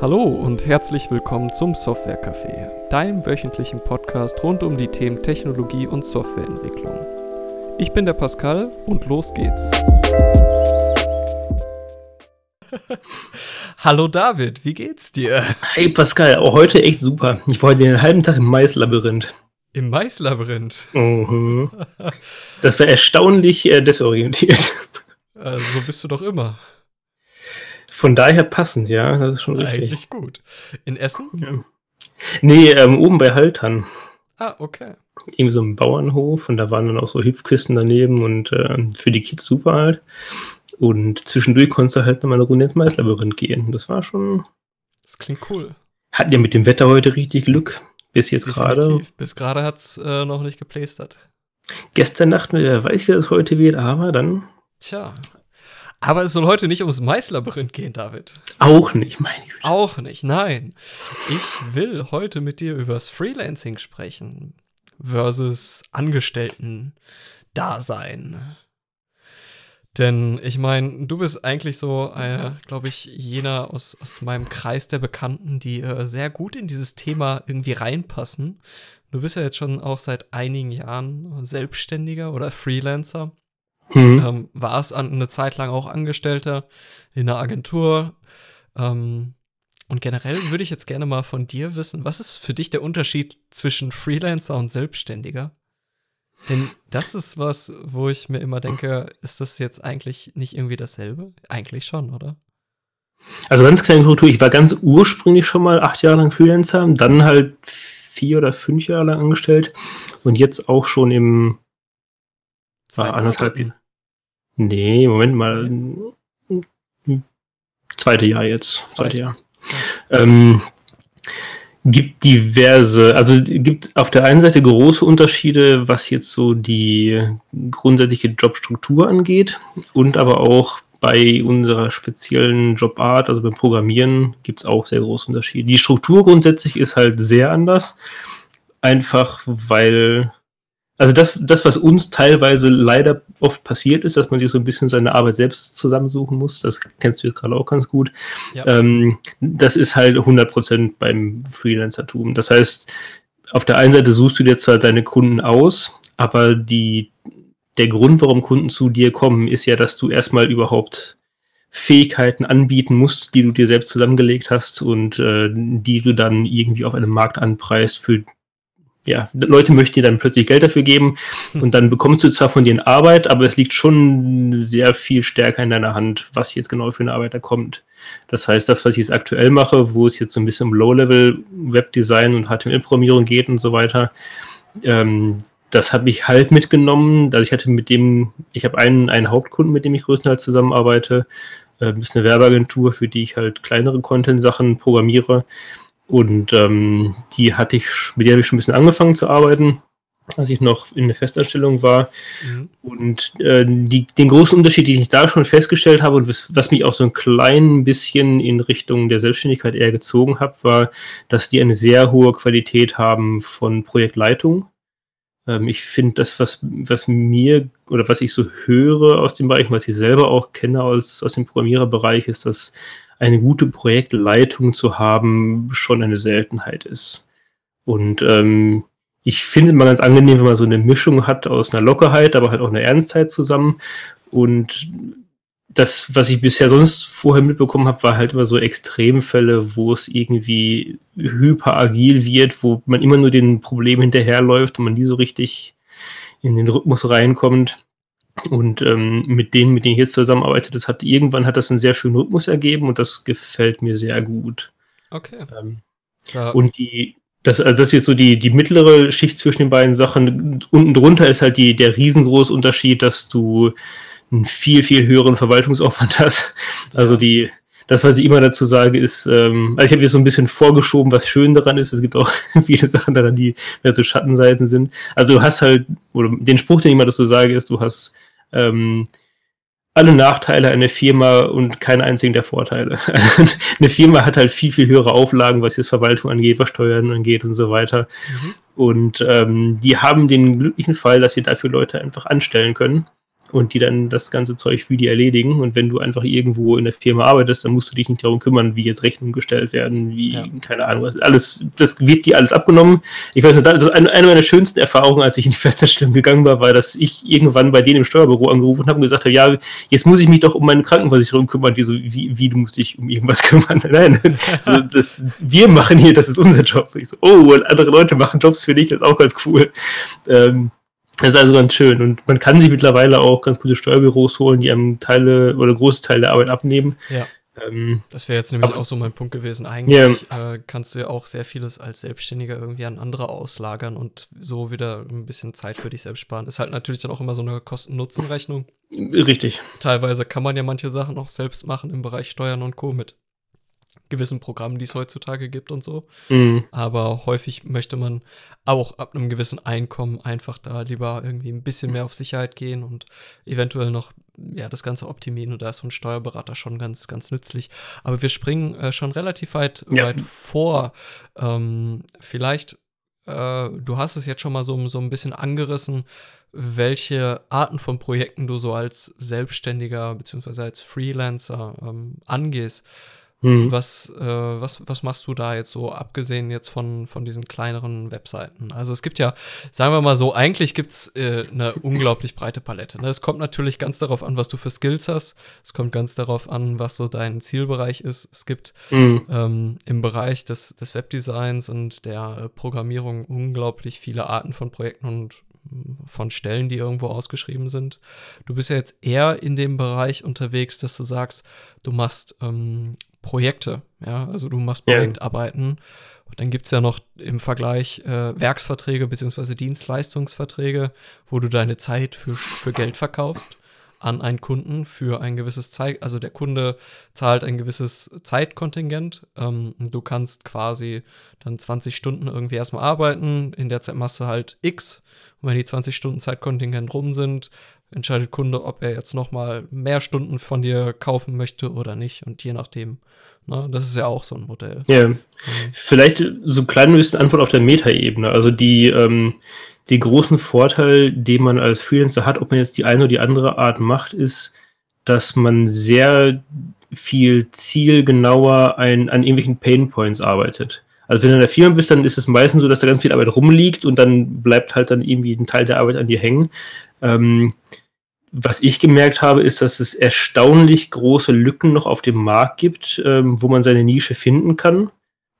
Hallo und herzlich willkommen zum Software Café, deinem wöchentlichen Podcast rund um die Themen Technologie und Softwareentwicklung. Ich bin der Pascal und los geht's. Hallo David, wie geht's dir? Hey Pascal, auch heute echt super. Ich war heute den halben Tag im Maislabyrinth. Im Maislabyrinth? Mhm. Das war erstaunlich äh, desorientiert. Äh, so bist du doch immer. Von daher passend, ja, das ist schon richtig. Eigentlich gut. In Essen? Ja. Nee, ähm, oben bei Haltern. Ah, okay. Irgendwie so ein Bauernhof und da waren dann auch so Hüpfkisten daneben und äh, für die Kids super halt. Und zwischendurch konntest du halt nochmal eine Runde ins Maislabyrinth gehen. Das war schon. Das klingt cool. Hatten ja mit dem Wetter heute richtig Glück. Bis jetzt gerade. Bis gerade hat es äh, noch nicht geplästert. Gestern Nacht, wer weiß, wie das heute wird, aber dann. Tja. Aber es soll heute nicht ums Maislabyrinth gehen, David. Auch nicht, meine Güte. Auch nicht, nein. Ich will heute mit dir übers Freelancing sprechen versus Angestellten-Dasein. Denn ich meine, du bist eigentlich so, äh, glaube ich, jener aus, aus meinem Kreis der Bekannten, die äh, sehr gut in dieses Thema irgendwie reinpassen. Du bist ja jetzt schon auch seit einigen Jahren Selbstständiger oder Freelancer. Hm. Ähm, warst an, eine Zeit lang auch Angestellter in einer Agentur. Ähm, und generell würde ich jetzt gerne mal von dir wissen, was ist für dich der Unterschied zwischen Freelancer und Selbstständiger? Denn das ist was, wo ich mir immer denke, ist das jetzt eigentlich nicht irgendwie dasselbe? Eigentlich schon, oder? Also ganz kleine Korrektur, ich war ganz ursprünglich schon mal acht Jahre lang Freelancer, dann halt vier oder fünf Jahre lang angestellt und jetzt auch schon im Zwei anderthalb Jahr. Nee, Moment mal. Zweite Jahr jetzt. Zweite Jahr. Ja. Ähm, gibt diverse, also gibt auf der einen Seite große Unterschiede, was jetzt so die grundsätzliche Jobstruktur angeht und aber auch bei unserer speziellen Jobart, also beim Programmieren, gibt es auch sehr große Unterschiede. Die Struktur grundsätzlich ist halt sehr anders, einfach weil also das, das, was uns teilweise leider oft passiert ist, dass man sich so ein bisschen seine Arbeit selbst zusammensuchen muss, das kennst du jetzt gerade auch ganz gut, ja. ähm, das ist halt 100% beim Freelancertum. Das heißt, auf der einen Seite suchst du dir zwar deine Kunden aus, aber die, der Grund, warum Kunden zu dir kommen, ist ja, dass du erstmal überhaupt Fähigkeiten anbieten musst, die du dir selbst zusammengelegt hast und äh, die du dann irgendwie auf einem Markt anpreist, für ja, Leute möchten dir dann plötzlich Geld dafür geben hm. und dann bekommst du zwar von denen Arbeit, aber es liegt schon sehr viel stärker in deiner Hand, was jetzt genau für eine Arbeit da kommt. Das heißt, das, was ich jetzt aktuell mache, wo es jetzt so ein bisschen um Low-Level-Webdesign und HTML-Programmierung geht und so weiter, ähm, das habe ich halt mitgenommen. Also ich hatte mit dem, ich habe einen, einen Hauptkunden, mit dem ich größtenteils zusammenarbeite. Äh, das ist eine Werbeagentur, für die ich halt kleinere Content-Sachen programmiere. Und ähm, die hatte ich, mit der habe ich schon ein bisschen angefangen zu arbeiten, als ich noch in der Festanstellung war. Mhm. Und äh, die, den großen Unterschied, den ich da schon festgestellt habe und was, was, mich auch so ein klein bisschen in Richtung der Selbstständigkeit eher gezogen hat, war, dass die eine sehr hohe Qualität haben von Projektleitung. Ähm, ich finde das, was, was mir oder was ich so höre aus dem Bereich, was ich selber auch kenne aus, aus dem Programmiererbereich, ist, dass eine gute Projektleitung zu haben, schon eine Seltenheit ist. Und ähm, ich finde es immer ganz angenehm, wenn man so eine Mischung hat aus einer Lockerheit, aber halt auch einer Ernstheit zusammen. Und das, was ich bisher sonst vorher mitbekommen habe, war halt immer so Extremfälle, wo es irgendwie hyperagil wird, wo man immer nur den Problem hinterherläuft und man nie so richtig in den Rhythmus reinkommt. Und ähm, mit denen, mit denen ich jetzt zusammenarbeite, das hat irgendwann hat das einen sehr schönen Rhythmus ergeben und das gefällt mir sehr gut. Okay. Ähm, ja. Und die, das, also das ist jetzt so die, die mittlere Schicht zwischen den beiden Sachen. Unten drunter ist halt die, der riesengroße Unterschied, dass du einen viel, viel höheren Verwaltungsaufwand hast. Also ja. die, das, was ich immer dazu sage, ist, ähm, also ich habe jetzt so ein bisschen vorgeschoben, was schön daran ist. Es gibt auch viele Sachen daran, die mehr so Schattenseiten sind. Also du hast halt, oder den Spruch, den ich immer dazu sage, ist, du hast ähm, alle Nachteile einer Firma und keinen einzigen der Vorteile. eine Firma hat halt viel, viel höhere Auflagen, was jetzt Verwaltung angeht, was Steuern angeht und so weiter. Mhm. Und ähm, die haben den glücklichen Fall, dass sie dafür Leute einfach anstellen können. Und die dann das ganze Zeug für die erledigen. Und wenn du einfach irgendwo in der Firma arbeitest, dann musst du dich nicht darum kümmern, wie jetzt Rechnungen gestellt werden, wie, ja. keine Ahnung, was. Alles, das wird dir alles abgenommen. Ich weiß nicht, das ist eine, eine meiner schönsten Erfahrungen, als ich in die Festanstellung gegangen war, war, dass ich irgendwann bei denen im Steuerbüro angerufen habe und gesagt habe, ja, jetzt muss ich mich doch um meine Krankenversicherung kümmern. Die so, wie, wie du musst dich um irgendwas kümmern? Nein, so, das, wir machen hier, das ist unser Job. Ich so, oh, und andere Leute machen Jobs für dich, das ist auch ganz cool. Ähm, das ist also ganz schön. Und man kann sich mittlerweile auch ganz gute Steuerbüros holen, die einem Teile oder große Teile der Arbeit abnehmen. Ja. Ähm, das wäre jetzt nämlich aber, auch so mein Punkt gewesen. Eigentlich yeah. äh, kannst du ja auch sehr vieles als Selbstständiger irgendwie an andere auslagern und so wieder ein bisschen Zeit für dich selbst sparen. Ist halt natürlich dann auch immer so eine Kosten-Nutzen-Rechnung. Richtig. Teilweise kann man ja manche Sachen auch selbst machen im Bereich Steuern und Co. mit gewissen Programmen, die es heutzutage gibt und so. Mhm. Aber häufig möchte man auch ab einem gewissen Einkommen einfach da lieber irgendwie ein bisschen mehr auf Sicherheit gehen und eventuell noch ja, das Ganze optimieren. Und da ist so ein Steuerberater schon ganz, ganz nützlich. Aber wir springen äh, schon relativ weit, ja. weit vor. Ähm, vielleicht, äh, du hast es jetzt schon mal so, so ein bisschen angerissen, welche Arten von Projekten du so als Selbstständiger bzw. als Freelancer ähm, angehst. Mhm. Was, äh, was, was machst du da jetzt so, abgesehen jetzt von, von diesen kleineren Webseiten? Also es gibt ja, sagen wir mal so, eigentlich gibt es äh, eine unglaublich breite Palette. Ne? Es kommt natürlich ganz darauf an, was du für Skills hast. Es kommt ganz darauf an, was so dein Zielbereich ist. Es gibt mhm. ähm, im Bereich des, des Webdesigns und der äh, Programmierung unglaublich viele Arten von Projekten und mm, von Stellen, die irgendwo ausgeschrieben sind. Du bist ja jetzt eher in dem Bereich unterwegs, dass du sagst, du machst ähm, Projekte. Ja, also du machst Projektarbeiten. Und dann gibt es ja noch im Vergleich äh, Werksverträge bzw. Dienstleistungsverträge, wo du deine Zeit für, für Geld verkaufst an einen Kunden für ein gewisses Zeit, also der Kunde zahlt ein gewisses Zeitkontingent. Ähm, du kannst quasi dann 20 Stunden irgendwie erstmal arbeiten, in der Zeit machst du halt X und wenn die 20 Stunden Zeitkontingent rum sind, entscheidet Kunde, ob er jetzt noch mal mehr Stunden von dir kaufen möchte oder nicht. Und je nachdem, ne, das ist ja auch so ein Modell. Ja, mhm. vielleicht so ein klein bisschen Antwort auf der Metaebene. Also die, ähm, den großen Vorteil, den man als Freelancer hat, ob man jetzt die eine oder die andere Art macht, ist, dass man sehr viel zielgenauer ein, an irgendwelchen Painpoints arbeitet. Also wenn du in der Firma bist, dann ist es meistens so, dass da ganz viel Arbeit rumliegt und dann bleibt halt dann irgendwie ein Teil der Arbeit an dir hängen. Ähm, was ich gemerkt habe, ist, dass es erstaunlich große Lücken noch auf dem Markt gibt, ähm, wo man seine Nische finden kann.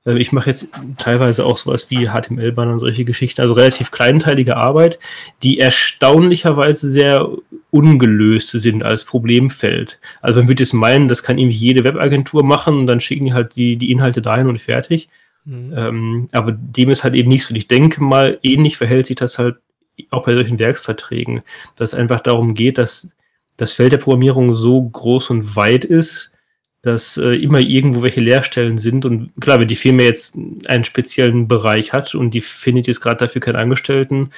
Äh, ich mache jetzt teilweise auch sowas wie HTML-Banner und solche Geschichten, also relativ kleinteilige Arbeit, die erstaunlicherweise sehr ungelöst sind als Problemfeld. Also man würde jetzt meinen, das kann irgendwie jede Webagentur machen und dann schicken die halt die, die Inhalte dahin und fertig. Mhm. Ähm, aber dem ist halt eben nicht so. Ich denke mal, ähnlich verhält sich das halt auch bei solchen Werksverträgen, dass es einfach darum geht, dass das Feld der Programmierung so groß und weit ist, dass äh, immer irgendwo welche Leerstellen sind. Und klar, wenn die Firma jetzt einen speziellen Bereich hat und die findet jetzt gerade dafür keinen Angestellten,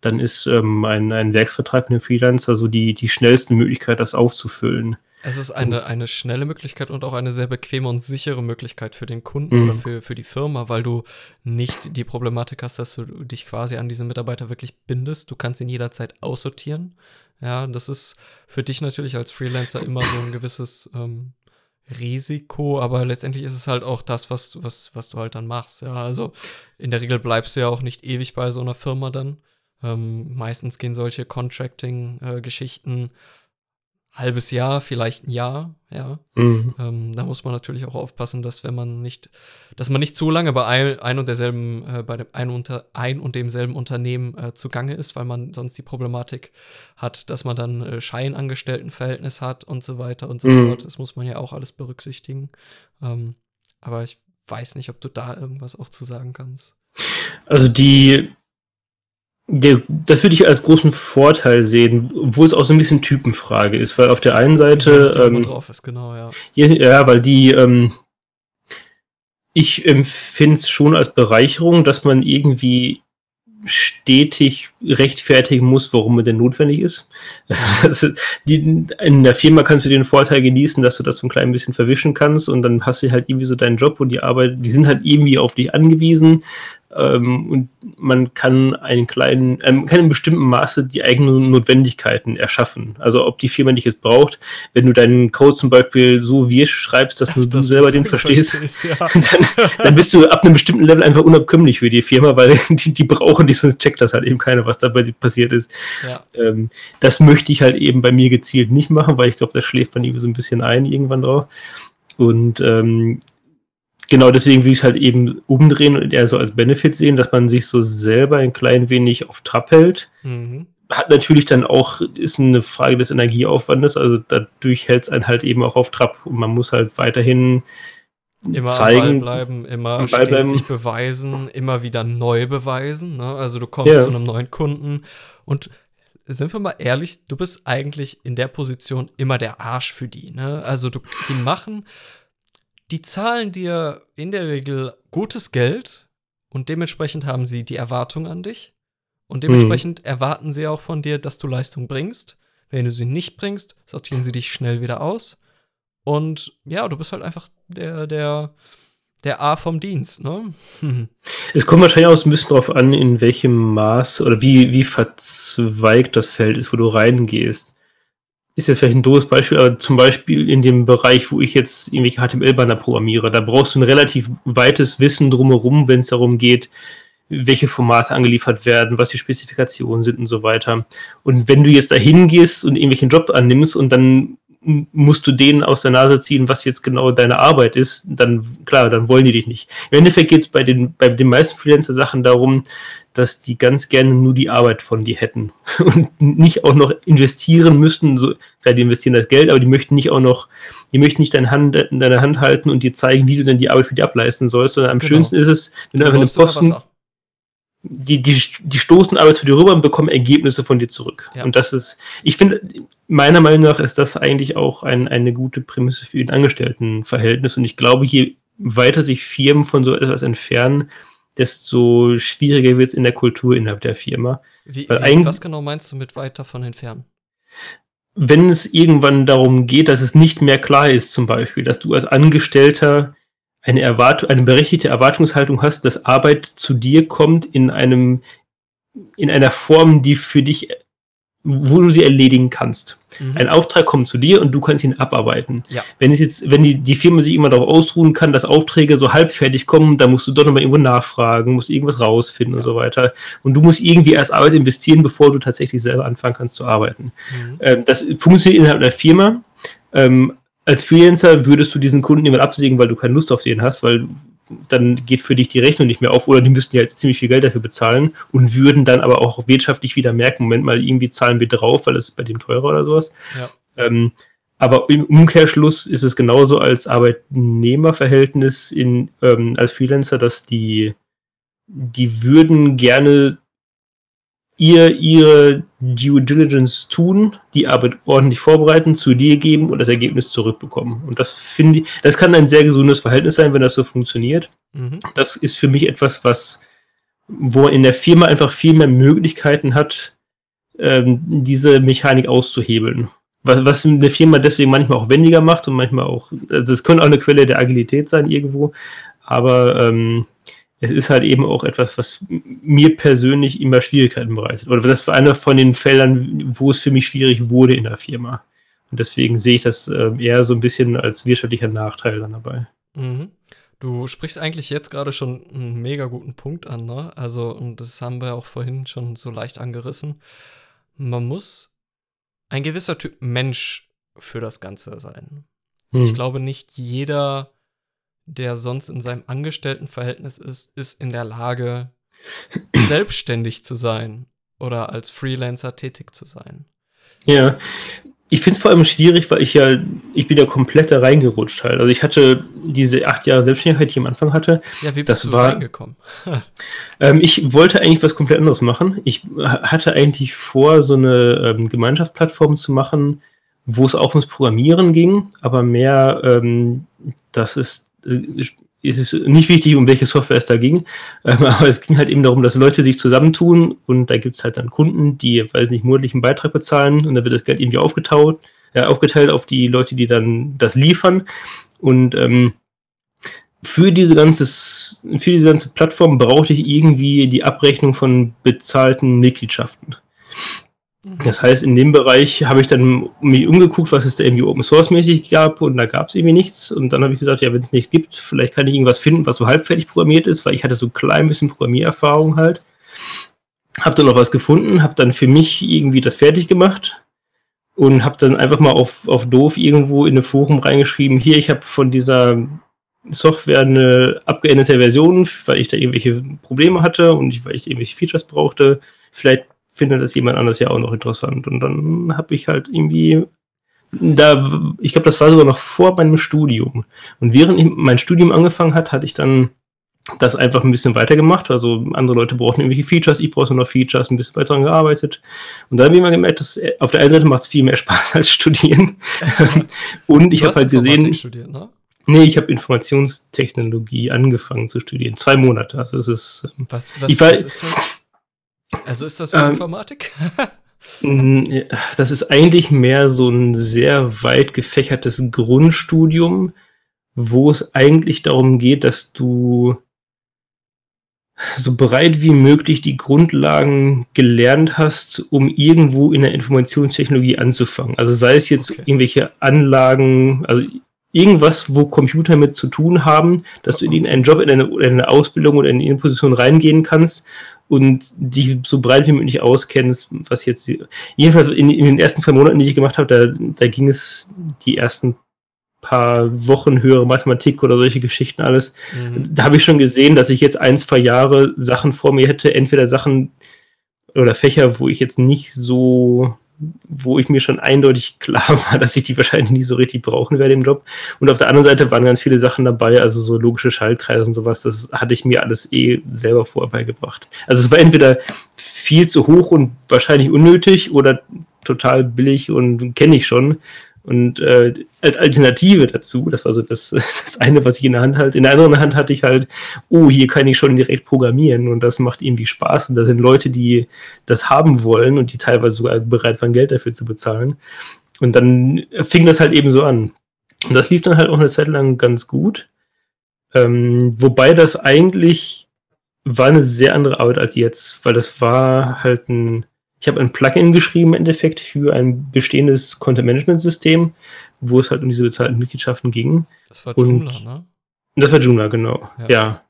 dann ist ähm, ein, ein Werksvertrag mit einem Freelancer so die, die schnellste Möglichkeit, das aufzufüllen. Es ist eine, eine schnelle Möglichkeit und auch eine sehr bequeme und sichere Möglichkeit für den Kunden mhm. oder für, für die Firma, weil du nicht die Problematik hast, dass du dich quasi an diesen Mitarbeiter wirklich bindest. Du kannst ihn jederzeit aussortieren. Ja, das ist für dich natürlich als Freelancer immer so ein gewisses ähm, Risiko, aber letztendlich ist es halt auch das, was, was, was du halt dann machst. Ja, also in der Regel bleibst du ja auch nicht ewig bei so einer Firma dann. Ähm, meistens gehen solche Contracting-Geschichten äh, halbes Jahr, vielleicht ein Jahr, ja. Mhm. Ähm, da muss man natürlich auch aufpassen, dass wenn man nicht, dass man nicht zu lange bei ein, ein und derselben, äh, bei dem ein, unter, ein und demselben Unternehmen äh, zugange ist, weil man sonst die Problematik hat, dass man dann äh, Scheinangestelltenverhältnis hat und so weiter und so mhm. fort. Das muss man ja auch alles berücksichtigen. Ähm, aber ich weiß nicht, ob du da irgendwas auch zu sagen kannst. Also die der, das würde ich als großen Vorteil sehen, obwohl es auch so ein bisschen Typenfrage ist, weil auf der einen Seite. Ja, ähm, drauf ist, genau, ja. ja, weil die, ähm, ich empfinde es schon als Bereicherung, dass man irgendwie stetig rechtfertigen muss, warum man denn notwendig ist. Also die, in der Firma kannst du den Vorteil genießen, dass du das so ein klein bisschen verwischen kannst und dann hast du halt irgendwie so deinen Job und die Arbeit, die sind halt irgendwie auf dich angewiesen. Ähm, und man kann einen kleinen, ähm, kann in bestimmten Maße die eigenen Notwendigkeiten erschaffen. Also ob die Firma nicht es braucht, wenn du deinen Code zum Beispiel so wie schreibst, dass nur das du selber den verstehst, verstehst ja. dann, dann, bist du ab einem bestimmten Level einfach unabkömmlich für die Firma, weil die, die brauchen dich, sonst checkt das halt eben keiner, was dabei passiert ist. Ja. Ähm, das möchte ich halt eben bei mir gezielt nicht machen, weil ich glaube, das schläft man irgendwie so ein bisschen ein irgendwann drauf. Und ähm, genau deswegen will ich es halt eben umdrehen und eher so als Benefit sehen, dass man sich so selber ein klein wenig auf Trab hält. Mhm. Hat natürlich dann auch, ist eine Frage des Energieaufwandes, also dadurch hält es einen halt eben auch auf Trab und man muss halt weiterhin immer zeigen, Ball bleiben, immer stets bleiben. sich beweisen, immer wieder neu beweisen. Ne? Also du kommst ja. zu einem neuen Kunden und sind wir mal ehrlich, du bist eigentlich in der Position immer der Arsch für die. Ne? Also du, die machen die zahlen dir in der Regel gutes Geld und dementsprechend haben sie die Erwartung an dich. Und dementsprechend mhm. erwarten sie auch von dir, dass du Leistung bringst. Wenn du sie nicht bringst, sortieren sie dich schnell wieder aus. Und ja, du bist halt einfach der, der, der A vom Dienst, ne? es kommt wahrscheinlich auch ein bisschen darauf an, in welchem Maß oder wie, wie verzweigt das Feld ist, wo du reingehst ist jetzt vielleicht ein doofes Beispiel, aber zum Beispiel in dem Bereich, wo ich jetzt irgendwelche HTML-Banner programmiere, da brauchst du ein relativ weites Wissen drumherum, wenn es darum geht, welche Formate angeliefert werden, was die Spezifikationen sind und so weiter. Und wenn du jetzt da hingehst und irgendwelchen Job annimmst und dann musst du denen aus der Nase ziehen, was jetzt genau deine Arbeit ist, dann klar, dann wollen die dich nicht. Im Endeffekt geht es bei den, bei den meisten Freelancer-Sachen darum, dass die ganz gerne nur die Arbeit von dir hätten und nicht auch noch investieren müssten. So, klar, die investieren das Geld, aber die möchten nicht auch noch, die möchten nicht deine Hand, deine Hand halten und dir zeigen, wie du denn die Arbeit für die ableisten sollst, sondern am genau. schönsten ist es, wenn du, du einfach eine Posten, die, die, die stoßen Arbeit zu dir rüber und bekommen Ergebnisse von dir zurück. Ja. Und das ist, ich finde, meiner Meinung nach ist das eigentlich auch ein, eine gute Prämisse für ein Angestelltenverhältnis. Und ich glaube, je weiter sich Firmen von so etwas entfernen, desto schwieriger wird es in der Kultur innerhalb der Firma. Wie, wie, was genau meinst du mit weit davon entfernen? Wenn es irgendwann darum geht, dass es nicht mehr klar ist, zum Beispiel, dass du als Angestellter eine, Erwart eine berechtigte Erwartungshaltung hast, dass Arbeit zu dir kommt in einem in einer Form, die für dich wo du sie erledigen kannst. Mhm. Ein Auftrag kommt zu dir und du kannst ihn abarbeiten. Ja. Wenn es jetzt, wenn die, die Firma sich immer darauf ausruhen kann, dass Aufträge so halbfertig kommen, dann musst du doch nochmal irgendwo nachfragen, musst irgendwas rausfinden ja. und so weiter. Und du musst irgendwie erst Arbeit investieren, bevor du tatsächlich selber anfangen kannst zu arbeiten. Mhm. Ähm, das funktioniert innerhalb der Firma. Ähm, als Freelancer würdest du diesen Kunden immer absägen, weil du keine Lust auf den hast, weil dann geht für dich die Rechnung nicht mehr auf oder die müssten ja halt ziemlich viel Geld dafür bezahlen und würden dann aber auch wirtschaftlich wieder merken, Moment mal, irgendwie zahlen wir drauf, weil es ist bei dem teurer oder sowas. Ja. Ähm, aber im Umkehrschluss ist es genauso als Arbeitnehmerverhältnis in, ähm, als Freelancer, dass die, die würden gerne ihr ihre Due Diligence tun, die Arbeit ordentlich vorbereiten, zu dir geben und das Ergebnis zurückbekommen. Und das finde ich, das kann ein sehr gesundes Verhältnis sein, wenn das so funktioniert. Mhm. Das ist für mich etwas, was, wo in der Firma einfach viel mehr Möglichkeiten hat, ähm, diese Mechanik auszuhebeln. Was, was eine Firma deswegen manchmal auch wendiger macht und manchmal auch, also es könnte auch eine Quelle der Agilität sein irgendwo, aber ähm, es ist halt eben auch etwas, was mir persönlich immer Schwierigkeiten bereitet. Oder das war einer von den Feldern, wo es für mich schwierig wurde in der Firma. Und deswegen sehe ich das äh, eher so ein bisschen als wirtschaftlicher Nachteil dann dabei. Mhm. Du sprichst eigentlich jetzt gerade schon einen mega guten Punkt an, ne? Also, und das haben wir auch vorhin schon so leicht angerissen. Man muss ein gewisser Typ Mensch für das Ganze sein. Hm. Ich glaube, nicht jeder der sonst in seinem Angestelltenverhältnis ist, ist in der Lage, selbstständig zu sein oder als Freelancer tätig zu sein. Ja, ich finde es vor allem schwierig, weil ich ja, ich bin ja komplett da reingerutscht halt. Also ich hatte diese acht Jahre Selbstständigkeit, die ich am Anfang hatte. Ja, wie bist das du war, reingekommen? ähm, ich wollte eigentlich was komplett anderes machen. Ich hatte eigentlich vor, so eine ähm, Gemeinschaftsplattform zu machen, wo es auch ums Programmieren ging, aber mehr, ähm, das ist es ist nicht wichtig, um welche Software es da ging, aber es ging halt eben darum, dass Leute sich zusammentun und da gibt es halt dann Kunden, die, weiß nicht, monatlichen Beitrag bezahlen und dann wird das Geld irgendwie aufgeteilt, äh, aufgeteilt auf die Leute, die dann das liefern und ähm, für diese ganze, für diese ganze Plattform brauchte ich irgendwie die Abrechnung von bezahlten Mitgliedschaften. Mhm. Das heißt, in dem Bereich habe ich dann mich umgeguckt, was es da irgendwie Open Source mäßig gab und da gab es irgendwie nichts. Und dann habe ich gesagt, ja, wenn es nichts gibt, vielleicht kann ich irgendwas finden, was so halbfertig programmiert ist, weil ich hatte so ein klein bisschen Programmiererfahrung halt. Habe dann noch was gefunden, habe dann für mich irgendwie das fertig gemacht und habe dann einfach mal auf, auf doof irgendwo in ein Forum reingeschrieben, hier, ich habe von dieser Software eine abgeänderte Version, weil ich da irgendwelche Probleme hatte und ich, weil ich irgendwelche Features brauchte. Vielleicht findet das jemand anders ja auch noch interessant. Und dann habe ich halt irgendwie da, ich glaube, das war sogar noch vor meinem Studium. Und während ich mein Studium angefangen hat, hatte ich dann das einfach ein bisschen weitergemacht. Also andere Leute brauchen irgendwelche Features, ich brauche noch Features, ein bisschen weiter daran gearbeitet. Und dann habe ich mal gemerkt, dass auf der einen Seite macht es viel mehr Spaß als studieren. und ich habe halt gesehen. Studiert, ne? Nee, ich habe Informationstechnologie angefangen zu studieren. Zwei Monate. Also es ist. Ähm, was, was, war, was ist das? Also ist das für ähm, Informatik? das ist eigentlich mehr so ein sehr weit gefächertes Grundstudium, wo es eigentlich darum geht, dass du so breit wie möglich die Grundlagen gelernt hast, um irgendwo in der Informationstechnologie anzufangen. Also sei es jetzt okay. irgendwelche Anlagen, also irgendwas, wo Computer mit zu tun haben, dass du in einen Job, in eine, in eine Ausbildung oder in eine Position reingehen kannst und dich so breit wie möglich auskennst, was jetzt, jedenfalls in, in den ersten zwei Monaten, die ich gemacht habe, da, da ging es die ersten paar Wochen höhere Mathematik oder solche Geschichten alles. Mhm. Da habe ich schon gesehen, dass ich jetzt ein, zwei Jahre Sachen vor mir hätte, entweder Sachen oder Fächer, wo ich jetzt nicht so wo ich mir schon eindeutig klar war, dass ich die wahrscheinlich nie so richtig brauchen werde im Job. Und auf der anderen Seite waren ganz viele Sachen dabei, also so logische Schaltkreise und sowas, das hatte ich mir alles eh selber vorher beigebracht. Also es war entweder viel zu hoch und wahrscheinlich unnötig oder total billig und kenne ich schon. Und äh, als Alternative dazu, das war so das, das eine, was ich in der Hand halte. In der anderen Hand hatte ich halt, oh, hier kann ich schon direkt programmieren und das macht irgendwie Spaß. Und da sind Leute, die das haben wollen und die teilweise sogar bereit waren, Geld dafür zu bezahlen. Und dann fing das halt eben so an. Und das lief dann halt auch eine Zeit lang ganz gut. Ähm, wobei das eigentlich war eine sehr andere Arbeit als jetzt, weil das war halt ein ich habe ein Plugin geschrieben im Endeffekt für ein bestehendes Content-Management-System, wo es halt um diese bezahlten Mitgliedschaften ging. Das war Joomla, Und ne? Das war Joomla, genau. Ja. ja.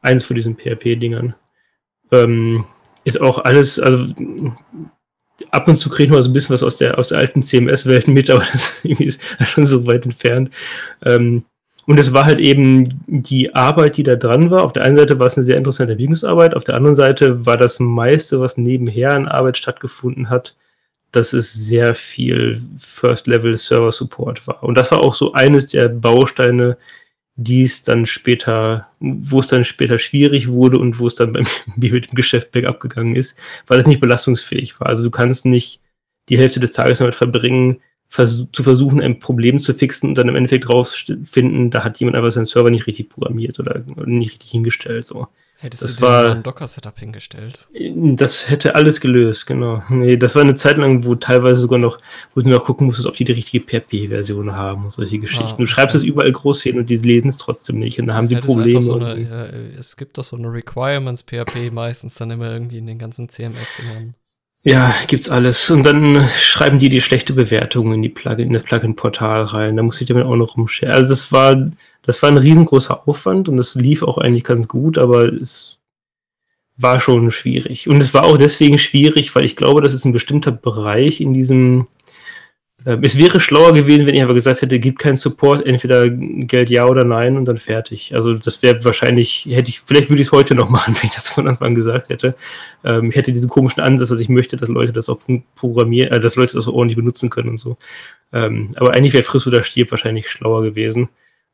Eins von diesen PHP-Dingern. Ähm, ist auch alles, also ab und zu kriegt man so ein bisschen was aus der, aus der alten CMS-Welt mit, aber das ist schon so weit entfernt. Ähm, und es war halt eben die Arbeit, die da dran war. Auf der einen Seite war es eine sehr interessante Entwicklungsarbeit, auf der anderen Seite war das meiste, was nebenher an Arbeit stattgefunden hat, dass es sehr viel First-Level-Server-Support war. Und das war auch so eines der Bausteine, die es dann später, wo es dann später schwierig wurde und wo es dann bei mir mit dem Geschäft bergab gegangen ist, weil es nicht belastungsfähig war. Also du kannst nicht die Hälfte des Tages damit verbringen, vers zu versuchen, ein Problem zu fixen und dann im Endeffekt rausfinden, da hat jemand einfach seinen Server nicht richtig programmiert oder nicht richtig hingestellt. So. Hättest das du war, ein Docker-Setup hingestellt? Das hätte alles gelöst, genau. Nee, das war eine Zeit lang, wo teilweise sogar noch, wo du noch gucken musstest, ob die die richtige PHP-Version haben und solche Geschichten. Ah, du schreibst es überall groß hin und die lesen es trotzdem nicht und da haben die Probleme. So eine, ja, es gibt doch so eine Requirements-PHP meistens dann immer irgendwie in den ganzen CMS-Dingern. Ja, gibt's alles. Und dann schreiben die die schlechte Bewertung in die Plugin, in das Plugin-Portal rein. Da muss ich damit auch noch rumscheren. Also das war, das war ein riesengroßer Aufwand und das lief auch eigentlich ganz gut, aber es war schon schwierig. Und es war auch deswegen schwierig, weil ich glaube, das ist ein bestimmter Bereich in diesem es wäre schlauer gewesen, wenn ich aber gesagt hätte, gibt keinen Support, entweder Geld ja oder nein und dann fertig. Also das wäre wahrscheinlich, hätte ich, vielleicht würde ich es heute noch machen, wenn ich das von Anfang gesagt hätte. Ähm, ich hätte diesen komischen Ansatz, dass ich möchte, dass Leute das auch programmieren, äh, dass Leute das auch ordentlich benutzen können und so. Ähm, aber eigentlich wäre Friss oder Stirb wahrscheinlich schlauer gewesen.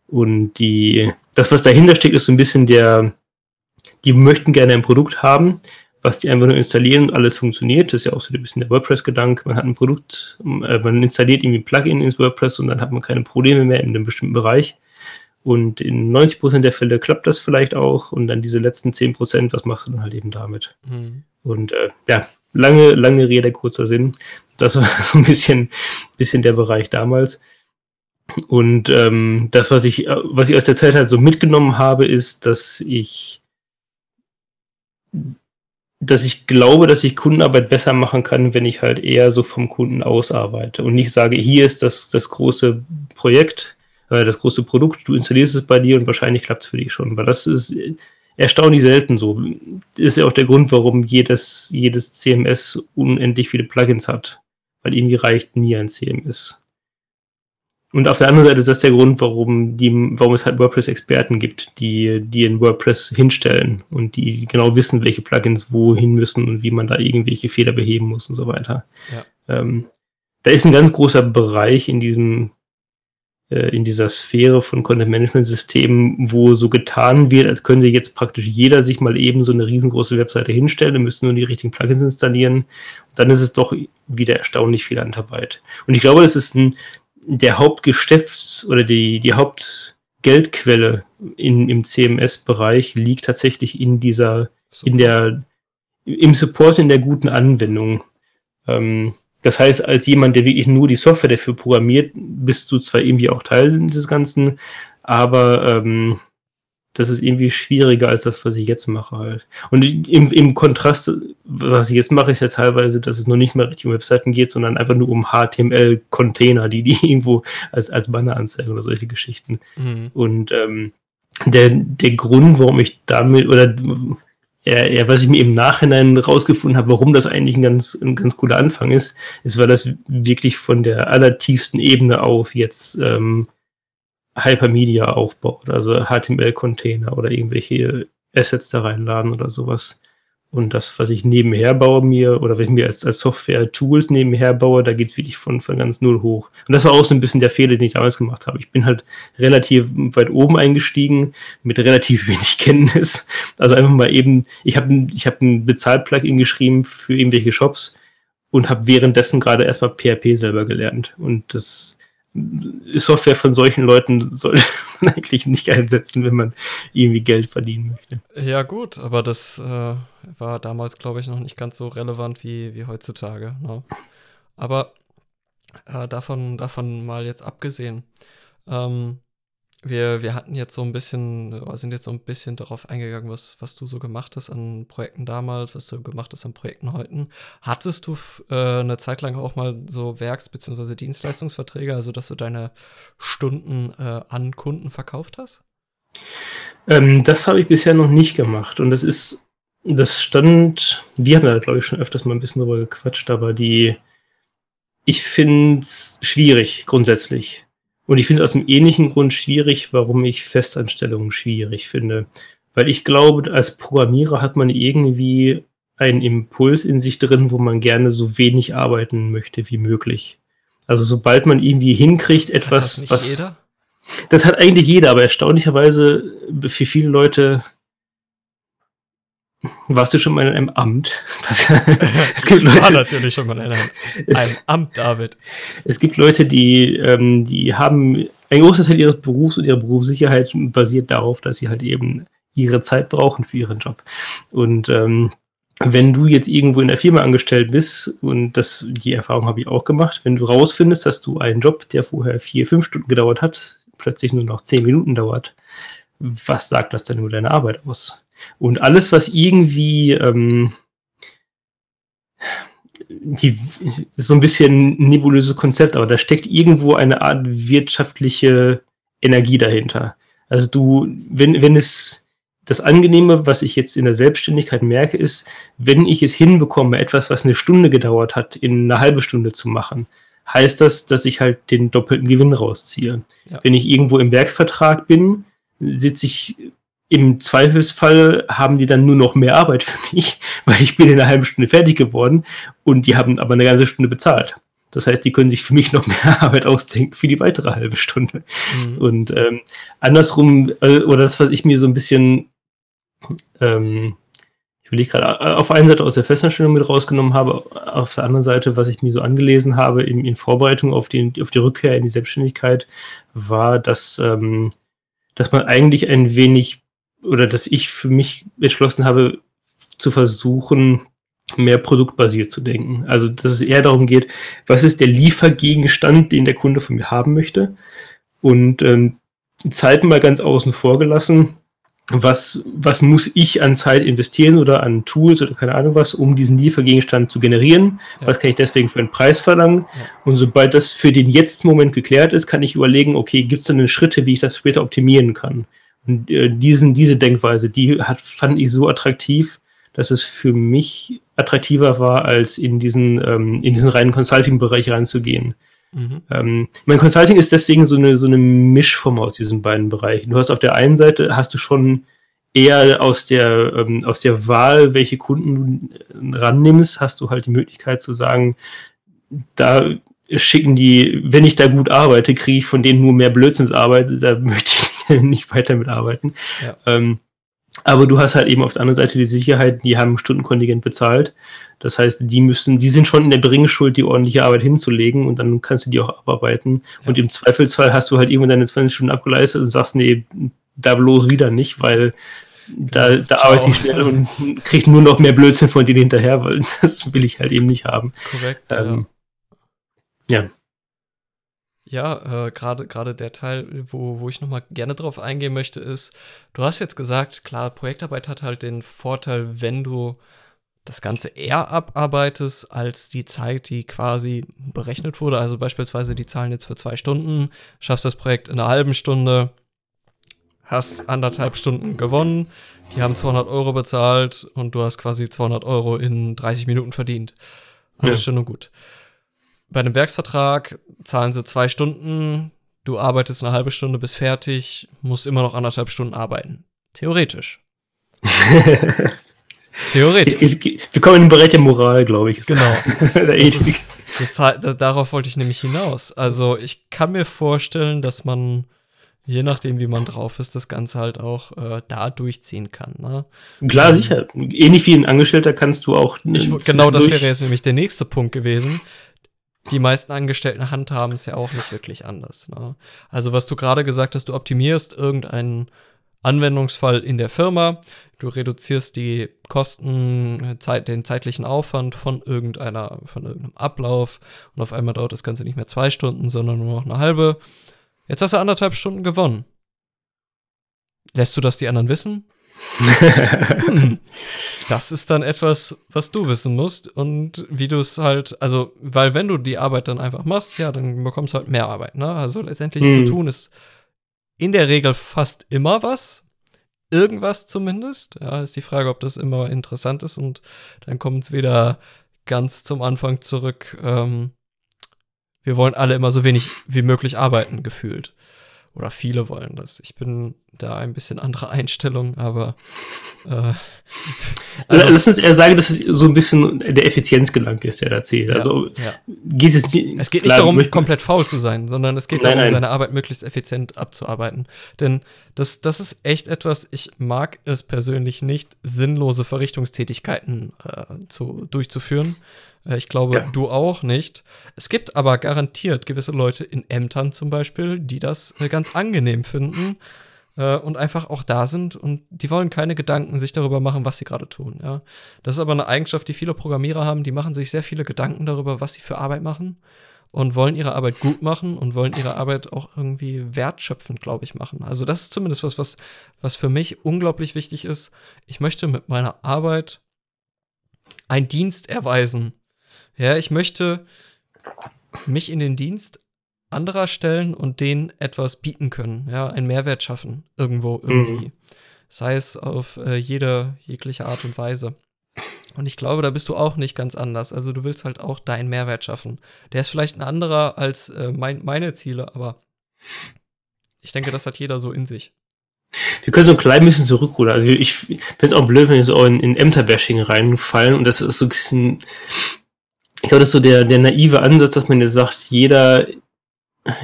Und die, das, was dahinter steckt, ist so ein bisschen der, die möchten gerne ein Produkt haben, was die einfach nur installieren und alles funktioniert. Das ist ja auch so ein bisschen der WordPress-Gedanke. Man hat ein Produkt, äh, man installiert irgendwie ein Plugin ins WordPress und dann hat man keine Probleme mehr in einem bestimmten Bereich. Und in 90% der Fälle klappt das vielleicht auch. Und dann diese letzten 10%, was machst du dann halt eben damit? Mhm. Und äh, ja, lange, lange Rede, kurzer Sinn. Das war so ein bisschen, bisschen der Bereich damals. Und ähm, das, was ich, was ich aus der Zeit halt so mitgenommen habe, ist, dass ich, dass ich glaube, dass ich Kundenarbeit besser machen kann, wenn ich halt eher so vom Kunden aus arbeite und nicht sage, hier ist das, das große Projekt, äh, das große Produkt, du installierst es bei dir und wahrscheinlich klappt es für dich schon, weil das ist erstaunlich selten so. Ist ja auch der Grund, warum jedes, jedes CMS unendlich viele Plugins hat, weil irgendwie reicht nie ein CMS. Und auf der anderen Seite ist das der Grund, warum, die, warum es halt WordPress-Experten gibt, die, die in WordPress hinstellen und die genau wissen, welche Plugins wohin müssen und wie man da irgendwelche Fehler beheben muss und so weiter. Ja. Ähm, da ist ein ganz großer Bereich in diesem, äh, in dieser Sphäre von Content-Management-Systemen, wo so getan wird, als könnte jetzt praktisch jeder sich mal eben so eine riesengroße Webseite hinstellen, und müsste nur die richtigen Plugins installieren. Und dann ist es doch wieder erstaunlich viel Handarbeit. Und ich glaube, das ist ein, der Hauptgeschäfts- oder die, die Hauptgeldquelle in, im CMS-Bereich liegt tatsächlich in dieser, Support. in der, im Support in der guten Anwendung. Ähm, das heißt, als jemand, der wirklich nur die Software dafür programmiert, bist du zwar irgendwie auch Teil dieses Ganzen, aber ähm, das ist irgendwie schwieriger als das, was ich jetzt mache halt. Und im, im Kontrast, was ich jetzt mache, ist ja teilweise, dass es noch nicht mal richtig um Webseiten geht, sondern einfach nur um HTML-Container, die die irgendwo als, als Banner anzeigen oder solche Geschichten. Mhm. Und ähm, der, der Grund, warum ich damit, oder ja, ja, was ich mir im Nachhinein rausgefunden habe, warum das eigentlich ein ganz, ein ganz cooler Anfang ist, ist, weil das wirklich von der allertiefsten Ebene auf jetzt ähm, Hypermedia aufbaut, also HTML-Container oder irgendwelche Assets da reinladen oder sowas. Und das, was ich nebenher baue mir, oder was ich mir als, als Software-Tools nebenher baue, da geht es wirklich von, von ganz null hoch. Und das war auch so ein bisschen der Fehler, den ich damals gemacht habe. Ich bin halt relativ weit oben eingestiegen, mit relativ wenig Kenntnis. Also einfach mal eben, ich habe ich hab ein Bezahl-Plugin geschrieben für irgendwelche Shops und habe währenddessen gerade erstmal PHP selber gelernt. Und das Software von solchen Leuten sollte man eigentlich nicht einsetzen, wenn man irgendwie Geld verdienen möchte. Ja, gut, aber das äh, war damals, glaube ich, noch nicht ganz so relevant wie, wie heutzutage. Ne? Aber äh, davon, davon mal jetzt abgesehen. Ähm, wir, wir hatten jetzt so ein bisschen, sind jetzt so ein bisschen darauf eingegangen, was, was du so gemacht hast an Projekten damals, was du gemacht hast an Projekten heute. Hattest du äh, eine Zeit lang auch mal so Werks- bzw. Dienstleistungsverträge, also dass du deine Stunden äh, an Kunden verkauft hast? Ähm, das habe ich bisher noch nicht gemacht. Und das ist, das stand, wir haben da, glaube ich, schon öfters mal ein bisschen drüber gequatscht, aber die, ich finde es schwierig grundsätzlich und ich finde es aus einem ähnlichen Grund schwierig, warum ich Festanstellungen schwierig finde. Weil ich glaube, als Programmierer hat man irgendwie einen Impuls in sich drin, wo man gerne so wenig arbeiten möchte wie möglich. Also sobald man irgendwie hinkriegt, etwas. Hat das nicht was, jeder? Das hat eigentlich jeder, aber erstaunlicherweise für viele Leute warst du schon mal in einem Amt? es gibt Leute, war natürlich schon mal in einem, einem Amt, David. Es gibt Leute, die, ähm, die haben ein großer Teil ihres Berufs und ihrer Berufssicherheit basiert darauf, dass sie halt eben ihre Zeit brauchen für ihren Job. Und ähm, wenn du jetzt irgendwo in der Firma angestellt bist, und das, die Erfahrung habe ich auch gemacht, wenn du rausfindest, dass du einen Job, der vorher vier, fünf Stunden gedauert hat, plötzlich nur noch zehn Minuten dauert, was sagt das denn über deine Arbeit aus? Und alles, was irgendwie ähm, die, ist so ein bisschen ein nebulöses Konzept, aber da steckt irgendwo eine Art wirtschaftliche Energie dahinter. Also du, wenn, wenn es das Angenehme, was ich jetzt in der Selbstständigkeit merke, ist, wenn ich es hinbekomme, etwas, was eine Stunde gedauert hat, in eine halbe Stunde zu machen, heißt das, dass ich halt den doppelten Gewinn rausziehe. Ja. Wenn ich irgendwo im Werksvertrag bin, sitze ich im Zweifelsfall haben die dann nur noch mehr Arbeit für mich, weil ich bin in einer halben Stunde fertig geworden und die haben aber eine ganze Stunde bezahlt. Das heißt, die können sich für mich noch mehr Arbeit ausdenken für die weitere halbe Stunde. Mhm. Und ähm, andersrum, äh, oder das, was ich mir so ein bisschen, ähm, ich will ich gerade äh, auf der einen Seite aus der Festanstellung mit rausgenommen habe, auf der anderen Seite, was ich mir so angelesen habe in, in Vorbereitung auf, den, auf die Rückkehr in die Selbstständigkeit, war, dass, ähm, dass man eigentlich ein wenig oder dass ich für mich entschlossen habe, zu versuchen, mehr produktbasiert zu denken. Also, dass es eher darum geht, was ist der Liefergegenstand, den der Kunde von mir haben möchte? Und ähm, Zeit mal ganz außen vor gelassen, was, was muss ich an Zeit investieren oder an Tools oder keine Ahnung was, um diesen Liefergegenstand zu generieren? Ja. Was kann ich deswegen für einen Preis verlangen? Ja. Und sobald das für den Jetzt-Moment geklärt ist, kann ich überlegen, okay, gibt es dann Schritte, wie ich das später optimieren kann? Und äh, diesen, diese Denkweise, die hat, fand ich so attraktiv, dass es für mich attraktiver war, als in diesen, ähm, in diesen reinen Consulting-Bereich reinzugehen. Mhm. Ähm, mein Consulting ist deswegen so eine, so eine Mischform aus diesen beiden Bereichen. Du hast auf der einen Seite hast du schon eher aus der, ähm, aus der Wahl, welche Kunden du rannimmst, hast du halt die Möglichkeit zu sagen, da schicken die, wenn ich da gut arbeite, kriege ich von denen nur mehr Blödsinnsarbeit, da möchte ich nicht weiter mitarbeiten. Ja. Ähm, aber du hast halt eben auf der anderen Seite die Sicherheit, die haben Stundenkontingent bezahlt. Das heißt, die müssen, die sind schon in der Bringschuld, die ordentliche Arbeit hinzulegen und dann kannst du die auch abarbeiten. Ja. Und im Zweifelsfall hast du halt irgendwann deine 20 Stunden abgeleistet und sagst, nee, da bloß wieder nicht, weil da, da arbeite ich schnell und kriege nur noch mehr Blödsinn von denen hinterher, weil das will ich halt eben nicht haben. Korrekt. Ähm, ja. ja. Ja, äh, gerade gerade der Teil, wo, wo ich nochmal gerne drauf eingehen möchte, ist, du hast jetzt gesagt, klar, Projektarbeit hat halt den Vorteil, wenn du das Ganze eher abarbeitest als die Zeit, die quasi berechnet wurde. Also beispielsweise die Zahlen jetzt für zwei Stunden, schaffst das Projekt in einer halben Stunde, hast anderthalb Stunden gewonnen, die haben 200 Euro bezahlt und du hast quasi 200 Euro in 30 Minuten verdient. Alles ja. schön und gut bei einem Werksvertrag zahlen sie zwei Stunden, du arbeitest eine halbe Stunde bis fertig, musst immer noch anderthalb Stunden arbeiten. Theoretisch. Theoretisch. Wir kommen in den Bereich der Moral, glaube ich. Genau. der Ethik. Das ist, das, darauf wollte ich nämlich hinaus. Also ich kann mir vorstellen, dass man, je nachdem, wie man drauf ist, das Ganze halt auch äh, da durchziehen kann. Ne? Klar, ähm, sicher. Ähnlich wie ein Angestellter kannst du auch. Ich, genau, das wäre jetzt nämlich der nächste Punkt gewesen die meisten Angestellten handhaben es ja auch nicht wirklich anders. Ne? Also was du gerade gesagt hast, du optimierst irgendeinen Anwendungsfall in der Firma, du reduzierst die Kosten, Zeit, den zeitlichen Aufwand von irgendeiner, von irgendeinem Ablauf und auf einmal dauert das Ganze nicht mehr zwei Stunden, sondern nur noch eine halbe. Jetzt hast du anderthalb Stunden gewonnen. Lässt du das die anderen wissen? Hm. Das ist dann etwas, was du wissen musst und wie du es halt, also, weil wenn du die Arbeit dann einfach machst, ja, dann bekommst du halt mehr Arbeit, ne? Also letztendlich hm. zu tun ist in der Regel fast immer was. Irgendwas zumindest. Ja, ist die Frage, ob das immer interessant ist und dann kommt es wieder ganz zum Anfang zurück. Ähm, wir wollen alle immer so wenig wie möglich arbeiten, gefühlt. Oder viele wollen das. Ich bin da ein bisschen andere Einstellung, aber äh, also, Lass uns eher sagen, dass es so ein bisschen der Effizienzgedanke ist, der da zählt. Ja, also ja. geht es nicht. Es geht nicht klar, darum, komplett faul zu sein, sondern es geht nein, darum, nein. seine Arbeit möglichst effizient abzuarbeiten. Denn das, das ist echt etwas, ich mag es persönlich nicht, sinnlose Verrichtungstätigkeiten äh, zu, durchzuführen. Äh, ich glaube, ja. du auch nicht. Es gibt aber garantiert gewisse Leute in Ämtern zum Beispiel, die das äh, ganz angenehm finden äh, und einfach auch da sind und die wollen keine Gedanken sich darüber machen, was sie gerade tun. Ja? Das ist aber eine Eigenschaft, die viele Programmierer haben. Die machen sich sehr viele Gedanken darüber, was sie für Arbeit machen und wollen ihre Arbeit gut machen und wollen ihre Arbeit auch irgendwie wertschöpfend, glaube ich, machen. Also das ist zumindest was, was, was für mich unglaublich wichtig ist. Ich möchte mit meiner Arbeit einen Dienst erweisen ja, ich möchte mich in den Dienst anderer stellen und denen etwas bieten können, ja, einen Mehrwert schaffen, irgendwo, irgendwie. Mhm. Sei es auf äh, jede, jegliche Art und Weise. Und ich glaube, da bist du auch nicht ganz anders. Also du willst halt auch deinen Mehrwert schaffen. Der ist vielleicht ein anderer als äh, mein, meine Ziele, aber ich denke, das hat jeder so in sich. Wir können so ein klein bisschen zurückrudern. Also ich finde es auch blöd, wenn wir so in, in Ämterbashing reinfallen und das ist so ein bisschen ich glaube, das ist so der, der naive Ansatz, dass man jetzt sagt, jeder,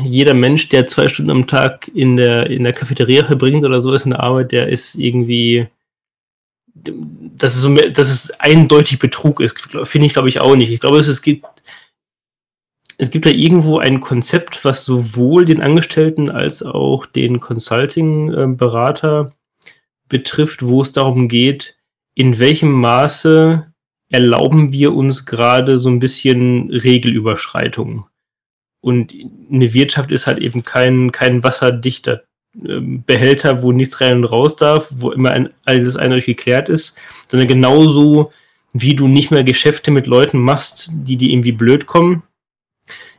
jeder Mensch, der zwei Stunden am Tag in der, in der Cafeteria verbringt oder so, ist in der Arbeit, der ist irgendwie, dass es, so, dass es eindeutig Betrug ist, finde ich, glaube ich, auch nicht. Ich glaube, es, es gibt, es gibt da irgendwo ein Konzept, was sowohl den Angestellten als auch den Consulting-Berater betrifft, wo es darum geht, in welchem Maße erlauben wir uns gerade so ein bisschen Regelüberschreitungen. Und eine Wirtschaft ist halt eben kein, kein wasserdichter ähm, Behälter, wo nichts rein und raus darf, wo immer ein, alles eindeutig geklärt ist, sondern genauso wie du nicht mehr Geschäfte mit Leuten machst, die dir irgendwie blöd kommen,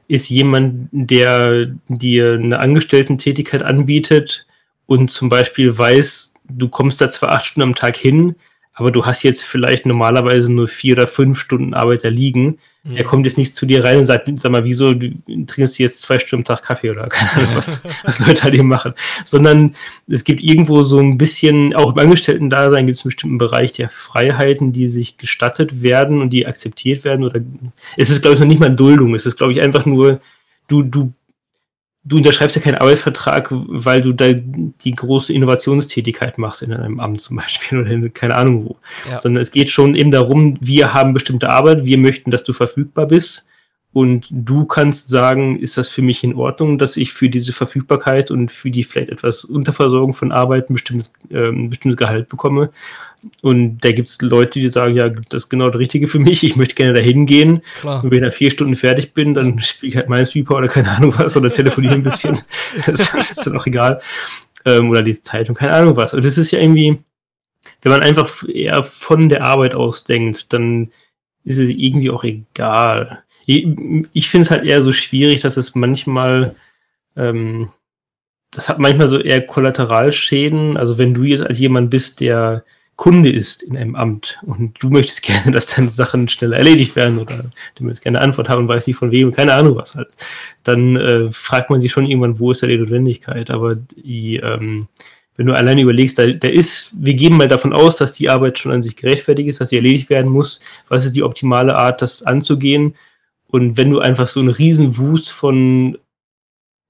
ist jemand, der dir eine Angestellten-Tätigkeit anbietet und zum Beispiel weiß, du kommst da zwar acht Stunden am Tag hin, aber du hast jetzt vielleicht normalerweise nur vier oder fünf Stunden Arbeit da liegen. Mhm. Er kommt jetzt nicht zu dir rein und sagt, sag mal, wieso, du trinkst jetzt zwei Stunden am Tag Kaffee oder keine Ahnung, was, was Leute halt hier machen. Sondern es gibt irgendwo so ein bisschen, auch im Angestellten-Dasein gibt es einen bestimmten Bereich der Freiheiten, die sich gestattet werden und die akzeptiert werden. Oder es ist, glaube ich, noch nicht mal Duldung. Es ist, glaube ich, einfach nur, du, du du unterschreibst ja keinen Arbeitsvertrag, weil du da die große Innovationstätigkeit machst in einem Amt zum Beispiel oder in, keine Ahnung wo. Ja. Sondern es geht schon eben darum, wir haben bestimmte Arbeit, wir möchten, dass du verfügbar bist. Und du kannst sagen, ist das für mich in Ordnung, dass ich für diese Verfügbarkeit und für die vielleicht etwas Unterversorgung von Arbeit ein bestimmtes, äh, ein bestimmtes Gehalt bekomme. Und da gibt es Leute, die sagen, ja, das ist genau das Richtige für mich, ich möchte gerne dahin gehen. Klar. Und wenn ich nach vier Stunden fertig bin, dann spiele ich halt meinen Sweeper oder keine Ahnung was oder telefoniere ein bisschen. das, ist dann auch egal. Ähm, oder die Zeitung, keine Ahnung was. Und das ist ja irgendwie, wenn man einfach eher von der Arbeit aus denkt, dann ist es irgendwie auch egal. Ich, ich finde es halt eher so schwierig, dass es manchmal ähm, das hat manchmal so eher Kollateralschäden. Also wenn du jetzt als jemand bist, der Kunde ist in einem Amt und du möchtest gerne, dass deine Sachen schneller erledigt werden oder du möchtest gerne eine Antwort haben und weißt nicht von wem, keine Ahnung was halt, dann äh, fragt man sich schon irgendwann, wo ist da die Notwendigkeit. Aber die, ähm, wenn du alleine überlegst, da, da ist, wir gehen mal davon aus, dass die Arbeit schon an sich gerechtfertigt ist, dass sie erledigt werden muss. Was ist die optimale Art, das anzugehen? Und wenn du einfach so einen riesen Wust von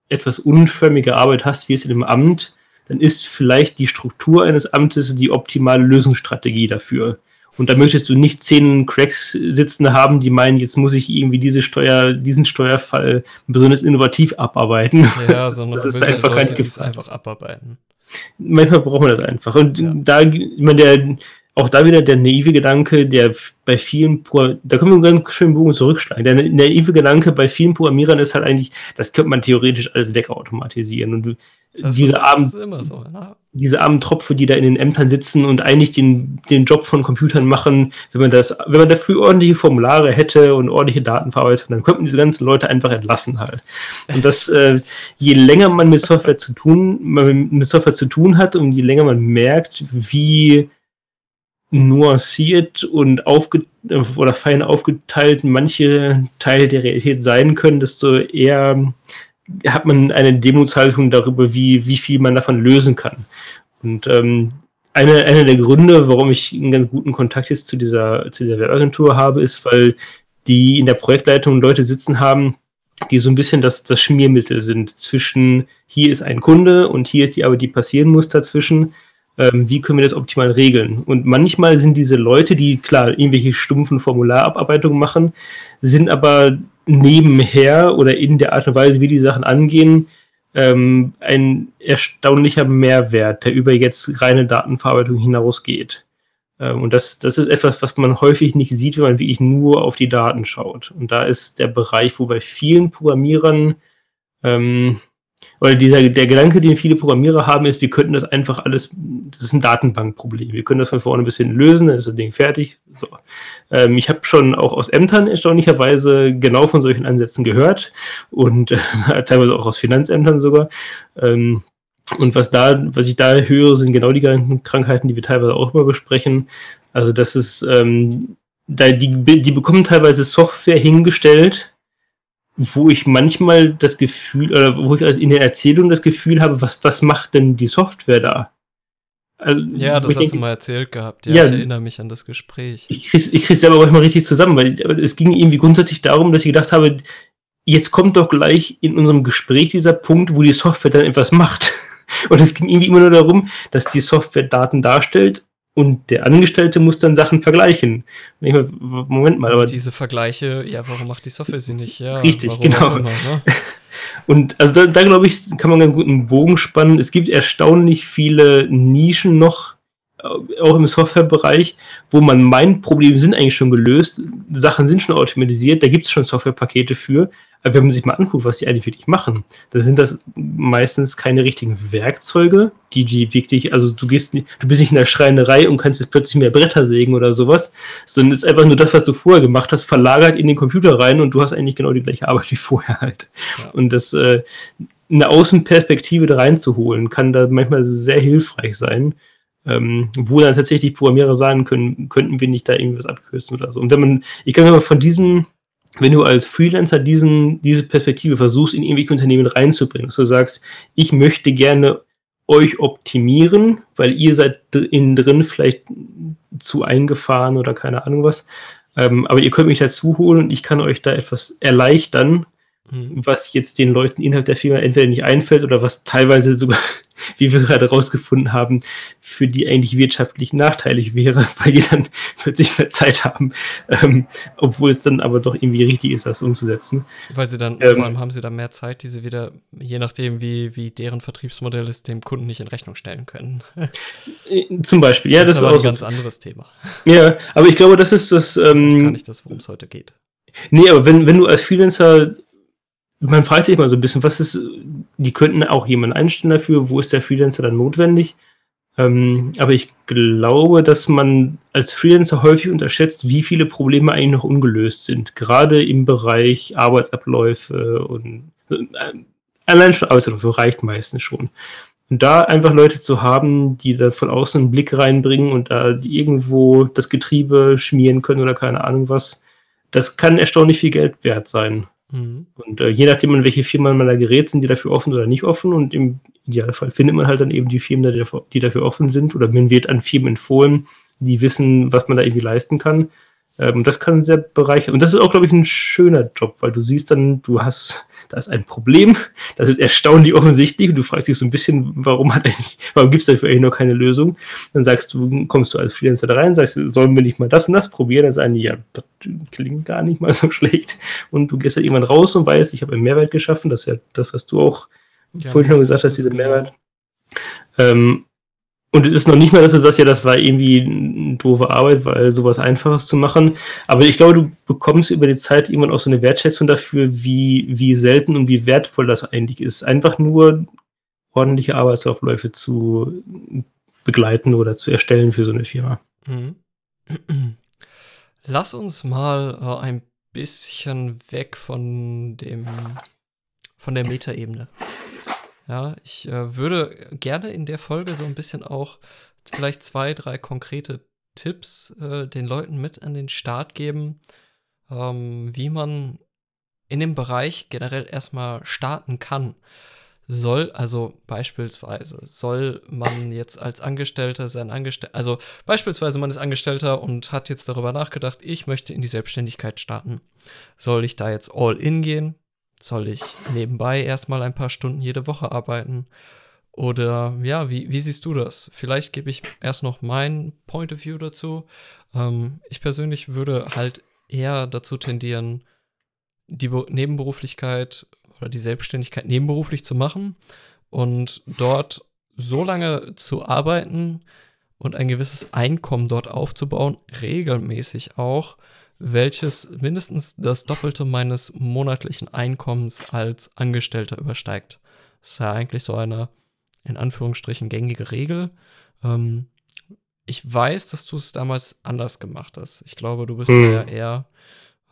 etwas unförmiger Arbeit hast, wie es in dem Amt, dann ist vielleicht die Struktur eines Amtes die optimale Lösungsstrategie dafür. Und da möchtest du nicht zehn Cracks sitzen haben, die meinen, jetzt muss ich irgendwie diese Steuer, diesen Steuerfall besonders innovativ abarbeiten. Ja, sondern das ist einfach Leute, kein Gefühl. einfach abarbeiten. Manchmal braucht man das einfach. Und ja. da, ich meine, der, auch da wieder der naive Gedanke, der bei vielen, da können wir einen ganz schönen Bogen zurückschlagen. Der naive Gedanke bei vielen Programmierern ist halt eigentlich, das könnte man theoretisch alles wegautomatisieren. Und das diese armen, so, ne? diese armen Tropfe, die da in den Ämtern sitzen und eigentlich den, den Job von Computern machen, wenn man das, wenn man dafür ordentliche Formulare hätte und ordentliche Datenverarbeitung, dann könnten diese ganzen Leute einfach entlassen halt. Und das, äh, je länger man mit Software zu tun, man mit Software zu tun hat und je länger man merkt, wie nuanciert und aufge oder fein aufgeteilt manche Teile der Realität sein können, desto eher hat man eine Demutshaltung darüber, wie, wie viel man davon lösen kann. Und ähm, eine, einer der Gründe, warum ich einen ganz guten Kontakt jetzt zu dieser, zu dieser Werbeagentur habe, ist, weil die in der Projektleitung Leute sitzen haben, die so ein bisschen das, das Schmiermittel sind zwischen hier ist ein Kunde und hier ist die Arbeit, die passieren muss dazwischen. Ähm, wie können wir das optimal regeln? Und manchmal sind diese Leute, die klar irgendwelche stumpfen Formularabarbeitungen machen, sind aber nebenher oder in der Art und Weise, wie die Sachen angehen, ähm, ein erstaunlicher Mehrwert, der über jetzt reine Datenverarbeitung hinausgeht. Ähm, und das, das ist etwas, was man häufig nicht sieht, wenn man wirklich nur auf die Daten schaut. Und da ist der Bereich, wo bei vielen Programmierern ähm, weil dieser, der Gedanke, den viele Programmierer haben, ist, wir könnten das einfach alles, das ist ein Datenbankproblem. Wir können das von vorne bis hin lösen, dann ist das Ding fertig. So. Ähm, ich habe schon auch aus Ämtern erstaunlicherweise genau von solchen Ansätzen gehört und äh, teilweise auch aus Finanzämtern sogar. Ähm, und was da, was ich da höre, sind genau die Krankheiten, die wir teilweise auch immer besprechen. Also das ist, ähm, da die, die bekommen teilweise Software hingestellt, wo ich manchmal das Gefühl, oder wo ich in der Erzählung das Gefühl habe, was, was macht denn die Software da? Also, ja, das hast denke, du mal erzählt gehabt. Ja, ja, ich erinnere mich an das Gespräch. Ich krieg's, ich krieg's selber auch mal richtig zusammen, weil es ging irgendwie grundsätzlich darum, dass ich gedacht habe, jetzt kommt doch gleich in unserem Gespräch dieser Punkt, wo die Software dann etwas macht. Und es ging irgendwie immer nur darum, dass die Software Daten darstellt und der Angestellte muss dann Sachen vergleichen. Moment mal, aber. Diese Vergleiche, ja, warum macht die Software sie nicht? Ja, richtig, genau. Immer, ne? Und also da, da glaube ich, kann man ganz gut einen Bogen spannen. Es gibt erstaunlich viele Nischen noch, äh, auch im Softwarebereich, wo man meint, Probleme sind eigentlich schon gelöst, Sachen sind schon automatisiert, da gibt es schon Softwarepakete für, Aber wenn man sich mal anguckt, was die eigentlich wirklich machen, dann sind das meistens keine richtigen Werkzeuge, die die wirklich, also du gehst, nicht, du bist nicht in der Schreinerei und kannst jetzt plötzlich mehr Bretter sägen oder sowas, sondern es ist einfach nur das, was du vorher gemacht hast, verlagert in den Computer rein und du hast eigentlich genau die gleiche Arbeit wie vorher halt. Ja. Und das äh, eine Außenperspektive da reinzuholen, kann da manchmal sehr hilfreich sein. Ähm, wo dann tatsächlich Programmierer sagen können, könnten wir nicht da irgendwas abkürzen oder so. Und wenn man, ich kann mal von diesem, wenn du als Freelancer diesen, diese Perspektive versuchst, in irgendwelche Unternehmen reinzubringen, dass du sagst, ich möchte gerne euch optimieren, weil ihr seid innen drin vielleicht zu eingefahren oder keine Ahnung was. Ähm, aber ihr könnt mich dazu holen und ich kann euch da etwas erleichtern, Mhm. was jetzt den Leuten innerhalb der Firma entweder nicht einfällt oder was teilweise sogar, wie wir gerade rausgefunden haben, für die eigentlich wirtschaftlich nachteilig wäre, weil die dann plötzlich mehr Zeit haben, ähm, obwohl es dann aber doch irgendwie richtig ist, das umzusetzen. Weil sie dann, ähm, vor allem haben sie dann mehr Zeit, die sie wieder, je nachdem, wie, wie deren Vertriebsmodell ist, dem Kunden nicht in Rechnung stellen können. Äh, zum Beispiel, ja, das, das ist, aber auch ein ganz anderes Thema. Ja, aber ich glaube, das ist das. Ähm, Gar nicht das, worum es heute geht. Nee, aber wenn, wenn du als Freelancer man fragt sich mal so ein bisschen, was ist, die könnten auch jemanden einstellen dafür, wo ist der Freelancer dann notwendig? Ähm, aber ich glaube, dass man als Freelancer häufig unterschätzt, wie viele Probleme eigentlich noch ungelöst sind, gerade im Bereich Arbeitsabläufe und äh, allein schon Arbeitsabläufe reicht meistens schon. Und da einfach Leute zu haben, die da von außen einen Blick reinbringen und da irgendwo das Getriebe schmieren können oder keine Ahnung was, das kann erstaunlich viel Geld wert sein. Mhm. Und äh, je nachdem, an welche Firmen man da gerät, sind die dafür offen oder nicht offen. Und im Idealfall findet man halt dann eben die Firmen, die dafür offen sind. Oder man wird an Firmen empfohlen, die wissen, was man da irgendwie leisten kann. Ähm, das kann sehr bereichern. Und das ist auch, glaube ich, ein schöner Job, weil du siehst dann, du hast da ist ein Problem, das ist erstaunlich offensichtlich und du fragst dich so ein bisschen, warum hat eigentlich, warum gibt es dafür eigentlich noch keine Lösung? Dann sagst du, kommst du als Freelancer da rein, sagst, sollen wir nicht mal das und das probieren? Dann sagen die, ja, das klingt gar nicht mal so schlecht. Und du gehst halt irgendwann raus und weißt, ich habe einen Mehrwert geschaffen, das ist ja das, was du auch ja, vorhin schon gesagt hast, diese genau. Mehrwert. Ähm, und es ist noch nicht mal, dass du sagst, ja, das war irgendwie eine doofe Arbeit, weil sowas Einfaches zu machen. Aber ich glaube, du bekommst über die Zeit irgendwann auch so eine Wertschätzung dafür, wie, wie selten und wie wertvoll das eigentlich ist. Einfach nur ordentliche Arbeitsaufläufe zu begleiten oder zu erstellen für so eine Firma. Mhm. Lass uns mal äh, ein bisschen weg von dem von der Metaebene. Ja, ich äh, würde gerne in der Folge so ein bisschen auch vielleicht zwei, drei konkrete Tipps äh, den Leuten mit an den Start geben, ähm, wie man in dem Bereich generell erstmal starten kann. Soll, also beispielsweise, soll man jetzt als Angestellter sein Angestellter, also beispielsweise man ist Angestellter und hat jetzt darüber nachgedacht, ich möchte in die Selbstständigkeit starten. Soll ich da jetzt all in gehen? Soll ich nebenbei erstmal ein paar Stunden jede Woche arbeiten? Oder ja, wie, wie siehst du das? Vielleicht gebe ich erst noch mein Point of View dazu. Ähm, ich persönlich würde halt eher dazu tendieren, die Be Nebenberuflichkeit oder die Selbstständigkeit nebenberuflich zu machen und dort so lange zu arbeiten und ein gewisses Einkommen dort aufzubauen, regelmäßig auch, welches mindestens das Doppelte meines monatlichen Einkommens als Angestellter übersteigt. Das ist ja eigentlich so eine, in Anführungsstrichen, gängige Regel. Ähm, ich weiß, dass du es damals anders gemacht hast. Ich glaube, du bist mhm. ja eher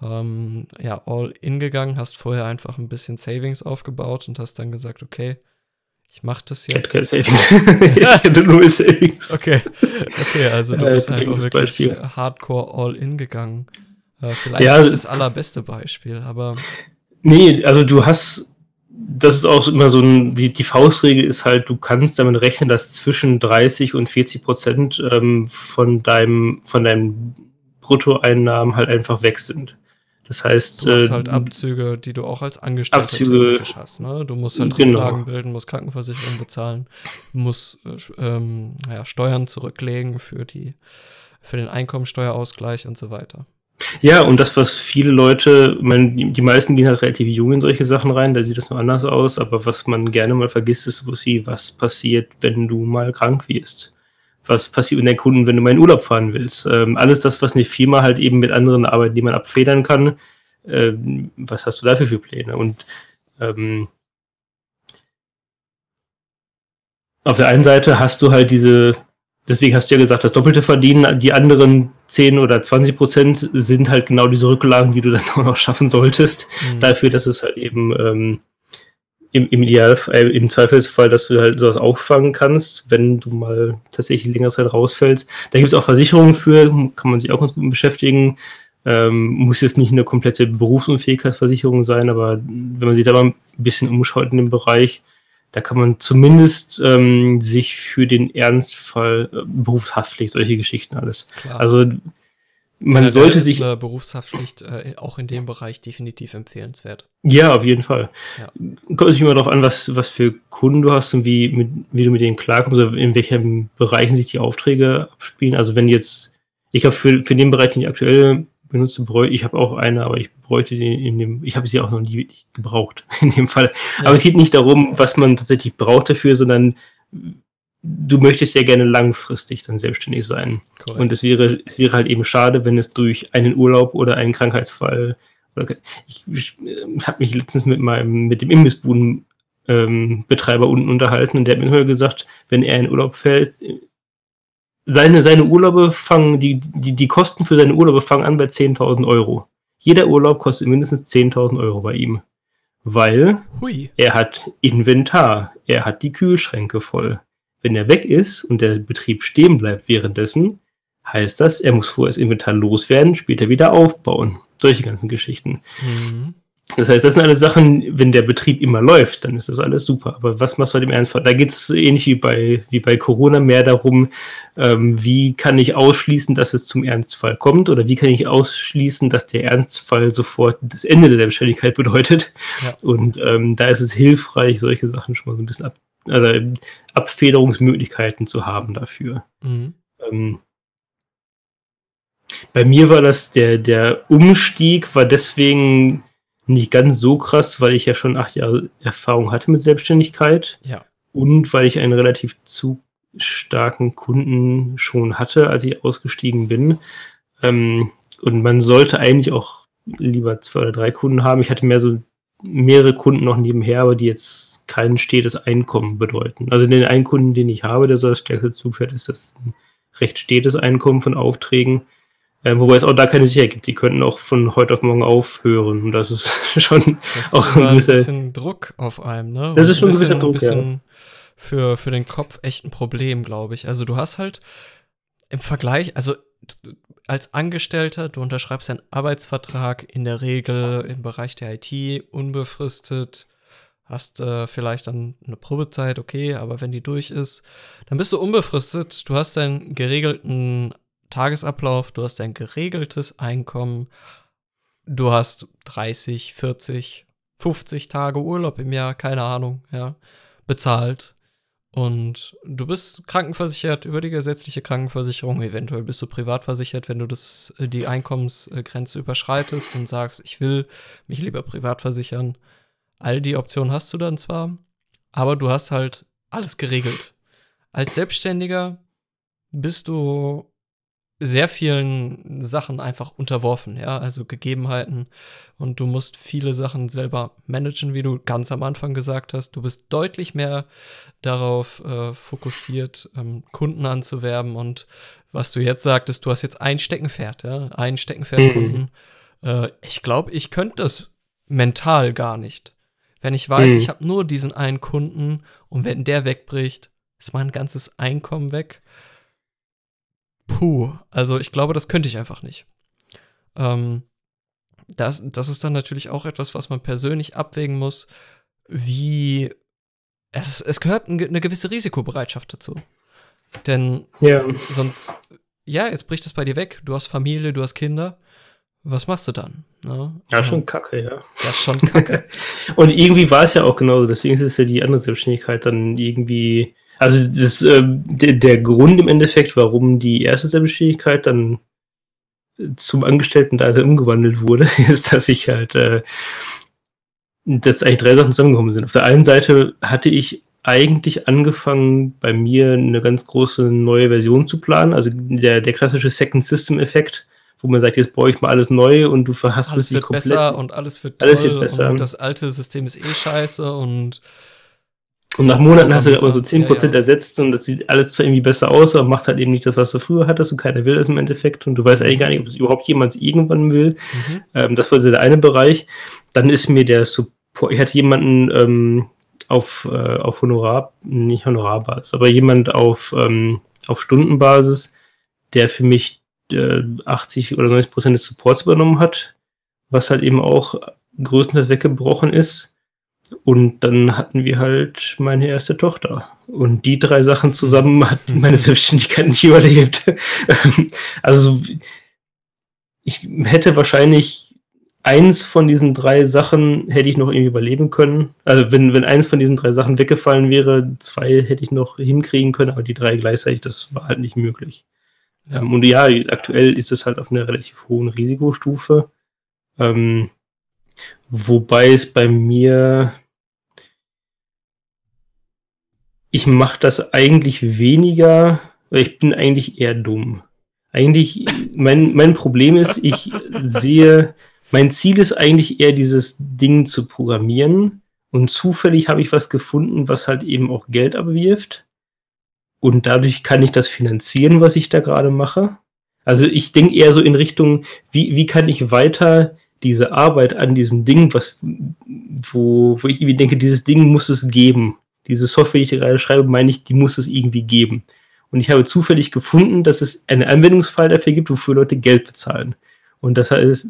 ähm, ja, all in gegangen, hast vorher einfach ein bisschen Savings aufgebaut und hast dann gesagt, okay, ich mache das jetzt. Ich hätte, ich hätte nur Savings. Okay, okay, also du bist einfach wirklich Beispiel. hardcore all in gegangen. Äh, vielleicht ja, nicht das allerbeste Beispiel, aber. Nee, also du hast, das ist auch immer so ein, die, die Faustregel ist halt, du kannst damit rechnen, dass zwischen 30 und 40 Prozent ähm, von deinem, von deinen Bruttoeinnahmen halt einfach weg sind. Das heißt, du hast äh, halt Abzüge, die du auch als Angestellter Abzüge, hast. Ne? Du musst halt genau. Rücklagen bilden, musst Krankenversicherung bezahlen, musst äh, ähm, ja, Steuern zurücklegen für die für den Einkommensteuerausgleich und so weiter. Ja, und das, was viele Leute, man, die meisten gehen halt relativ jung in solche Sachen rein, da sieht das noch anders aus, aber was man gerne mal vergisst, ist, sie, was passiert, wenn du mal krank wirst. Was passiert mit deinen Kunden, wenn du mal in Urlaub fahren willst? Ähm, alles das, was eine Firma halt eben mit anderen Arbeitnehmern abfedern kann, äh, was hast du dafür für Pläne? Und ähm, auf der einen Seite hast du halt diese, deswegen hast du ja gesagt, das doppelte Verdienen, die anderen 10 oder 20 Prozent sind halt genau diese Rücklagen, die du dann auch noch schaffen solltest, mhm. dafür, dass es halt eben ähm, im, im Idealfall, äh, im Zweifelsfall, dass du halt sowas auffangen kannst, wenn du mal tatsächlich längere Zeit rausfällst. Da gibt es auch Versicherungen für, kann man sich auch ganz gut beschäftigen. Ähm, muss jetzt nicht eine komplette Berufsunfähigkeitsversicherung sein, aber wenn man sich da mal ein bisschen umschaut in dem Bereich, da kann man zumindest ähm, sich für den Ernstfall äh, Berufshaftpflicht, solche Geschichten alles. Klar. Also man Generell sollte sich. Ist Berufshaftpflicht äh, auch in dem Bereich definitiv empfehlenswert. Ja, auf jeden Fall. Ja. Kommt sich immer darauf an, was, was für Kunden du hast und wie, mit, wie du mit denen klarkommst, in welchen Bereichen sich die Aufträge abspielen. Also wenn jetzt, ich habe für, für den Bereich, den ich aktuell benutze, ich habe auch eine, aber ich bräuchte in dem, ich habe sie auch noch nie gebraucht in dem Fall. Ja. Aber es geht nicht darum, was man tatsächlich braucht dafür, sondern du möchtest ja gerne langfristig dann selbstständig sein. Correct. Und es wäre, es wäre halt eben schade, wenn es durch einen Urlaub oder einen Krankheitsfall oder ich, ich äh, habe mich letztens mit meinem, mit dem Imbissbuden ähm, Betreiber unten unterhalten und der hat mir immer gesagt, wenn er in Urlaub fällt, seine, seine Urlaube fangen, die, die, die Kosten für seine Urlaube fangen an bei 10.000 Euro. Jeder Urlaub kostet mindestens 10.000 Euro bei ihm. Weil Hui. er hat Inventar, er hat die Kühlschränke voll, wenn er weg ist und der Betrieb stehen bleibt währenddessen, heißt das, er muss vorher das Inventar loswerden, später wieder aufbauen. Solche ganzen Geschichten. Mhm. Das heißt, das sind alles Sachen, wenn der Betrieb immer läuft, dann ist das alles super. Aber was machst du halt im Ernstfall? Da geht es ähnlich wie bei, wie bei Corona mehr darum, ähm, wie kann ich ausschließen, dass es zum Ernstfall kommt oder wie kann ich ausschließen, dass der Ernstfall sofort das Ende der Selbstständigkeit bedeutet. Ja. Und ähm, da ist es hilfreich, solche Sachen schon mal so ein bisschen ab, also Abfederungsmöglichkeiten zu haben dafür. Mhm. Ähm, bei mir war das der, der Umstieg, war deswegen nicht ganz so krass, weil ich ja schon acht Jahre Erfahrung hatte mit Selbstständigkeit. Ja. Und weil ich einen relativ zu starken Kunden schon hatte, als ich ausgestiegen bin. Ähm, und man sollte eigentlich auch lieber zwei oder drei Kunden haben. Ich hatte mehr so mehrere Kunden noch nebenher, aber die jetzt kein stetes Einkommen bedeuten. Also den einen Kunden, den ich habe, der so das stärkste Zugpferd ist, das ein recht stetes Einkommen von Aufträgen. Äh, wobei es auch da keine Sicherheit gibt. Die könnten auch von heute auf morgen aufhören. Und das ist schon das auch ein, gewisser, bisschen Druck auf einem, ne? Das ist schon ein, bisschen, ein Druck, ja. Für, für den Kopf echt ein Problem, glaube ich. Also du hast halt im Vergleich, also als Angestellter, du unterschreibst einen Arbeitsvertrag in der Regel im Bereich der IT unbefristet hast äh, vielleicht dann eine Probezeit, okay, aber wenn die durch ist, dann bist du unbefristet, du hast deinen geregelten Tagesablauf, du hast dein geregeltes Einkommen, du hast 30, 40, 50 Tage Urlaub im Jahr, keine Ahnung, ja, bezahlt. Und du bist krankenversichert über die gesetzliche Krankenversicherung. Eventuell bist du privat versichert, wenn du das, äh, die Einkommensgrenze überschreitest und sagst, ich will mich lieber privat versichern. All die Optionen hast du dann zwar, aber du hast halt alles geregelt. Als Selbstständiger bist du sehr vielen Sachen einfach unterworfen, ja, also Gegebenheiten und du musst viele Sachen selber managen, wie du ganz am Anfang gesagt hast. Du bist deutlich mehr darauf äh, fokussiert, ähm, Kunden anzuwerben und was du jetzt sagtest, du hast jetzt ein Steckenpferd, ja, ein Steckenpferd-Kunden. Mhm. Äh, ich glaube, ich könnte das mental gar nicht. Wenn ich weiß, mhm. ich habe nur diesen einen Kunden und wenn der wegbricht, ist mein ganzes Einkommen weg. Puh, also ich glaube, das könnte ich einfach nicht. Ähm, das, das ist dann natürlich auch etwas, was man persönlich abwägen muss, wie es, es gehört eine gewisse Risikobereitschaft dazu. Denn ja. sonst, ja, jetzt bricht es bei dir weg, du hast Familie, du hast Kinder was machst du dann? Ne? Ja, schon kacke, ja. Das ist schon kacke. und irgendwie war es ja auch genauso, deswegen ist es ja die andere Selbstständigkeit dann irgendwie. Also das, äh, der, der Grund im Endeffekt, warum die erste Selbstständigkeit dann zum Angestellten da umgewandelt wurde, ist, dass ich halt, äh, dass eigentlich drei Sachen zusammengekommen sind. Auf der einen Seite hatte ich eigentlich angefangen, bei mir eine ganz große neue Version zu planen, also der, der klassische Second System Effekt, wo man sagt, jetzt brauche ich mal alles neu und du verhasst alles wird komplett. besser und alles wird toll alles wird besser. und das alte System ist eh scheiße und und nach Monaten hast du aber so 10% Ja, ja. ersetzt und das sieht alles zwar irgendwie besser aus, aber macht halt eben nicht das, was du früher hattest und keiner will das im Endeffekt und du weißt eigentlich gar nicht, ob es überhaupt jemand irgendwann will. mhm. Ähm, das war so der eine Bereich. Dann ist mir der Support, ich hatte jemanden ähm, auf, äh, auf Honorar, nicht Honorarbasis, aber jemand auf, ähm, auf Stundenbasis, der für mich äh, 80 oder 90 Prozent des Supports übernommen hat, was halt eben auch größtenteils weggebrochen ist. Und dann hatten wir halt meine erste Tochter. Und die drei Sachen zusammen hat meine Selbstständigkeit nicht überlebt. also ich hätte wahrscheinlich eins von diesen drei Sachen hätte ich noch irgendwie überleben können. Also wenn, wenn eins von diesen drei Sachen weggefallen wäre, zwei hätte ich noch hinkriegen können, aber die drei gleichzeitig, das war halt nicht möglich. Ja. Ähm, und ja, aktuell ist es halt auf einer relativ hohen Risikostufe. Ähm, wobei es bei mir ich mache das eigentlich weniger, weil ich bin eigentlich eher dumm. Eigentlich, mein, mein Problem ist, ich sehe, mein Ziel ist eigentlich eher dieses Ding zu programmieren und zufällig habe ich was gefunden, was halt eben auch Geld abwirft und dadurch kann ich das finanzieren, was ich da gerade mache. Also ich denke eher so in Richtung, wie, wie kann ich weiter diese Arbeit an diesem Ding, was, wo, wo ich irgendwie denke, dieses Ding muss es geben. Diese Software, die ich gerade schreibe, meine ich, die muss es irgendwie geben. Und ich habe zufällig gefunden, dass es einen Anwendungsfall dafür gibt, wofür Leute Geld bezahlen. Und das heißt,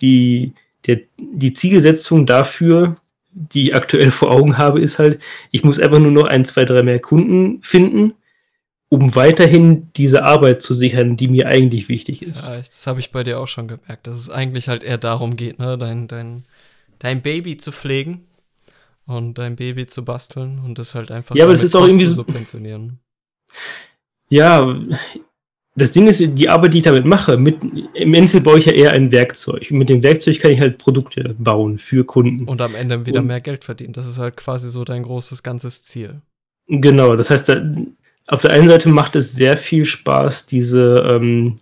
die, der, die Zielsetzung dafür, die ich aktuell vor Augen habe, ist halt, ich muss einfach nur noch ein, zwei, drei mehr Kunden finden, um weiterhin diese Arbeit zu sichern, die mir eigentlich wichtig ist. Ja, das habe ich bei dir auch schon gemerkt, dass es eigentlich halt eher darum geht, ne, dein, dein, dein Baby zu pflegen und dein Baby zu basteln und das halt einfach Ja, aber das ist auch irgendwie so- subventionieren. Ja, das Ding ist, die Arbeit, die ich damit mache, mit, im Endeffekt baue ich ja eher ein Werkzeug. Mit dem Werkzeug kann ich halt Produkte bauen für Kunden. Und am Ende wieder Und- mehr Geld verdienen. Das ist halt quasi so dein großes ganzes Ziel. Genau, das heißt, da, auf der einen Seite macht es sehr viel Spaß, diese, ähm,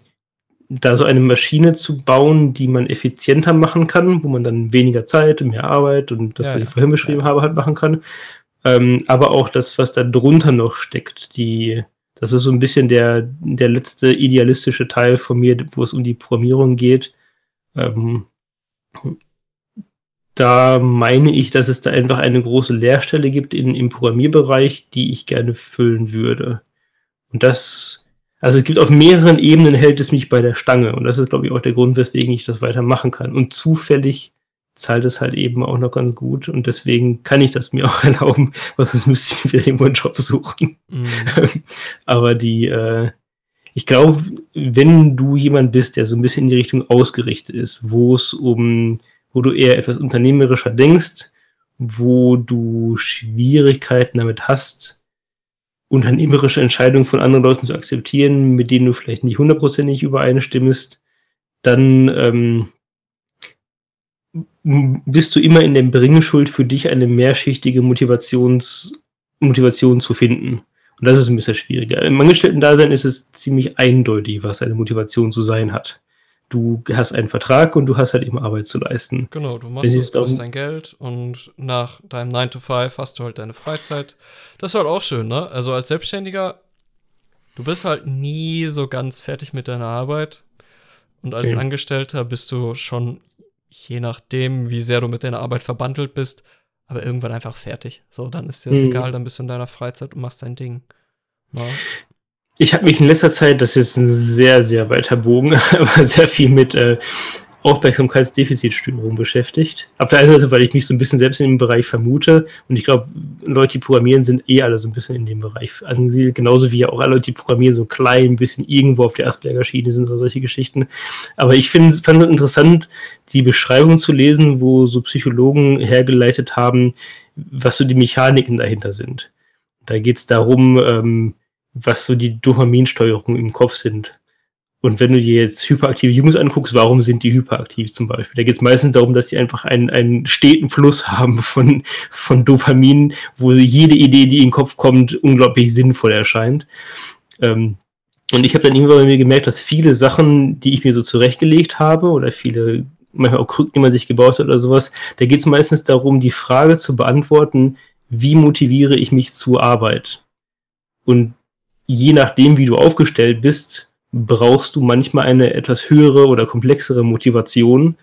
da so eine Maschine zu bauen, die man effizienter machen kann, wo man dann weniger Zeit, mehr Arbeit und das, Ja, was ich vorhin beschrieben Ja. habe, halt machen kann. Ähm, aber auch das, was da drunter noch steckt, die, das ist so ein bisschen der, der letzte idealistische Teil von mir, wo es um die Programmierung geht. Ähm, da meine ich, dass es da einfach eine große Leerstelle gibt in, im Programmierbereich, die ich gerne füllen würde. Und das, also es gibt auf mehreren Ebenen hält es mich bei der Stange. Und das ist, glaube ich, auch der Grund, weswegen ich das weitermachen kann. Und zufällig zahlt es halt eben auch noch ganz gut. Und deswegen kann ich das mir auch erlauben, weil sonst müsste ich mir wieder irgendwo einen Job suchen. Mhm. Aber die, äh, ich glaube, wenn du jemand bist, der so ein bisschen in die Richtung ausgerichtet ist, wo es um, wo du eher etwas unternehmerischer denkst, wo du Schwierigkeiten damit hast, unternehmerische Entscheidungen von anderen Leuten zu akzeptieren, mit denen du vielleicht nicht hundertprozentig übereinstimmst, dann ähm, bist du immer in der Bringschuld für dich eine mehrschichtige Motivations, Motivation zu finden. Und das ist ein bisschen schwieriger. Im Angestellten-Dasein ist es ziemlich eindeutig, was eine Motivation zu sein hat. Du hast einen Vertrag und du hast halt eben Arbeit zu leisten. Genau, du machst hast darum- dein Geld und nach deinem 9 to 5 hast du halt deine Freizeit. Das ist halt auch schön, ne? Also als Selbstständiger, du bist halt nie so ganz fertig mit deiner Arbeit. Und als Okay. Angestellter bist du schon, je nachdem, wie sehr du mit deiner Arbeit verbandelt bist, aber irgendwann einfach fertig. So, dann ist dir das Mhm. egal, dann bist du in deiner Freizeit und machst dein Ding. Ne? Ich habe mich in letzter Zeit, das ist ein sehr, sehr weiter Bogen, aber sehr viel mit äh, Aufmerksamkeitsdefizitstörung beschäftigt. Auf der einen Seite, weil ich mich so ein bisschen selbst in dem Bereich vermute und ich glaube, Leute, die programmieren, sind eh alle so ein bisschen in dem Bereich angesiedelt, genauso wie ja auch alle Leute, die programmieren, so klein ein bisschen irgendwo auf der Asperger-Schiene sind oder solche Geschichten. Aber ich fand es interessant, die Beschreibung zu lesen, wo so Psychologen hergeleitet haben, was so die Mechaniken dahinter sind. Da geht es darum, ähm, was so die Dopaminsteuerung im Kopf sind. Und wenn du dir jetzt hyperaktive Jungs anguckst, warum sind die hyperaktiv zum Beispiel? Da geht es meistens darum, dass die einfach einen, einen steten Fluss haben von, von Dopamin, wo jede Idee, die in den Kopf kommt, unglaublich sinnvoll erscheint. Ähm, Und ich habe dann irgendwann bei mir gemerkt, dass viele Sachen, die ich mir so zurechtgelegt habe oder viele, manchmal auch Krücken, die man sich gebaut hat oder sowas, da geht es meistens darum, die Frage zu beantworten, wie motiviere ich mich zur Arbeit? Und je nachdem, wie du aufgestellt bist, brauchst du manchmal eine etwas höhere oder komplexere Motivation,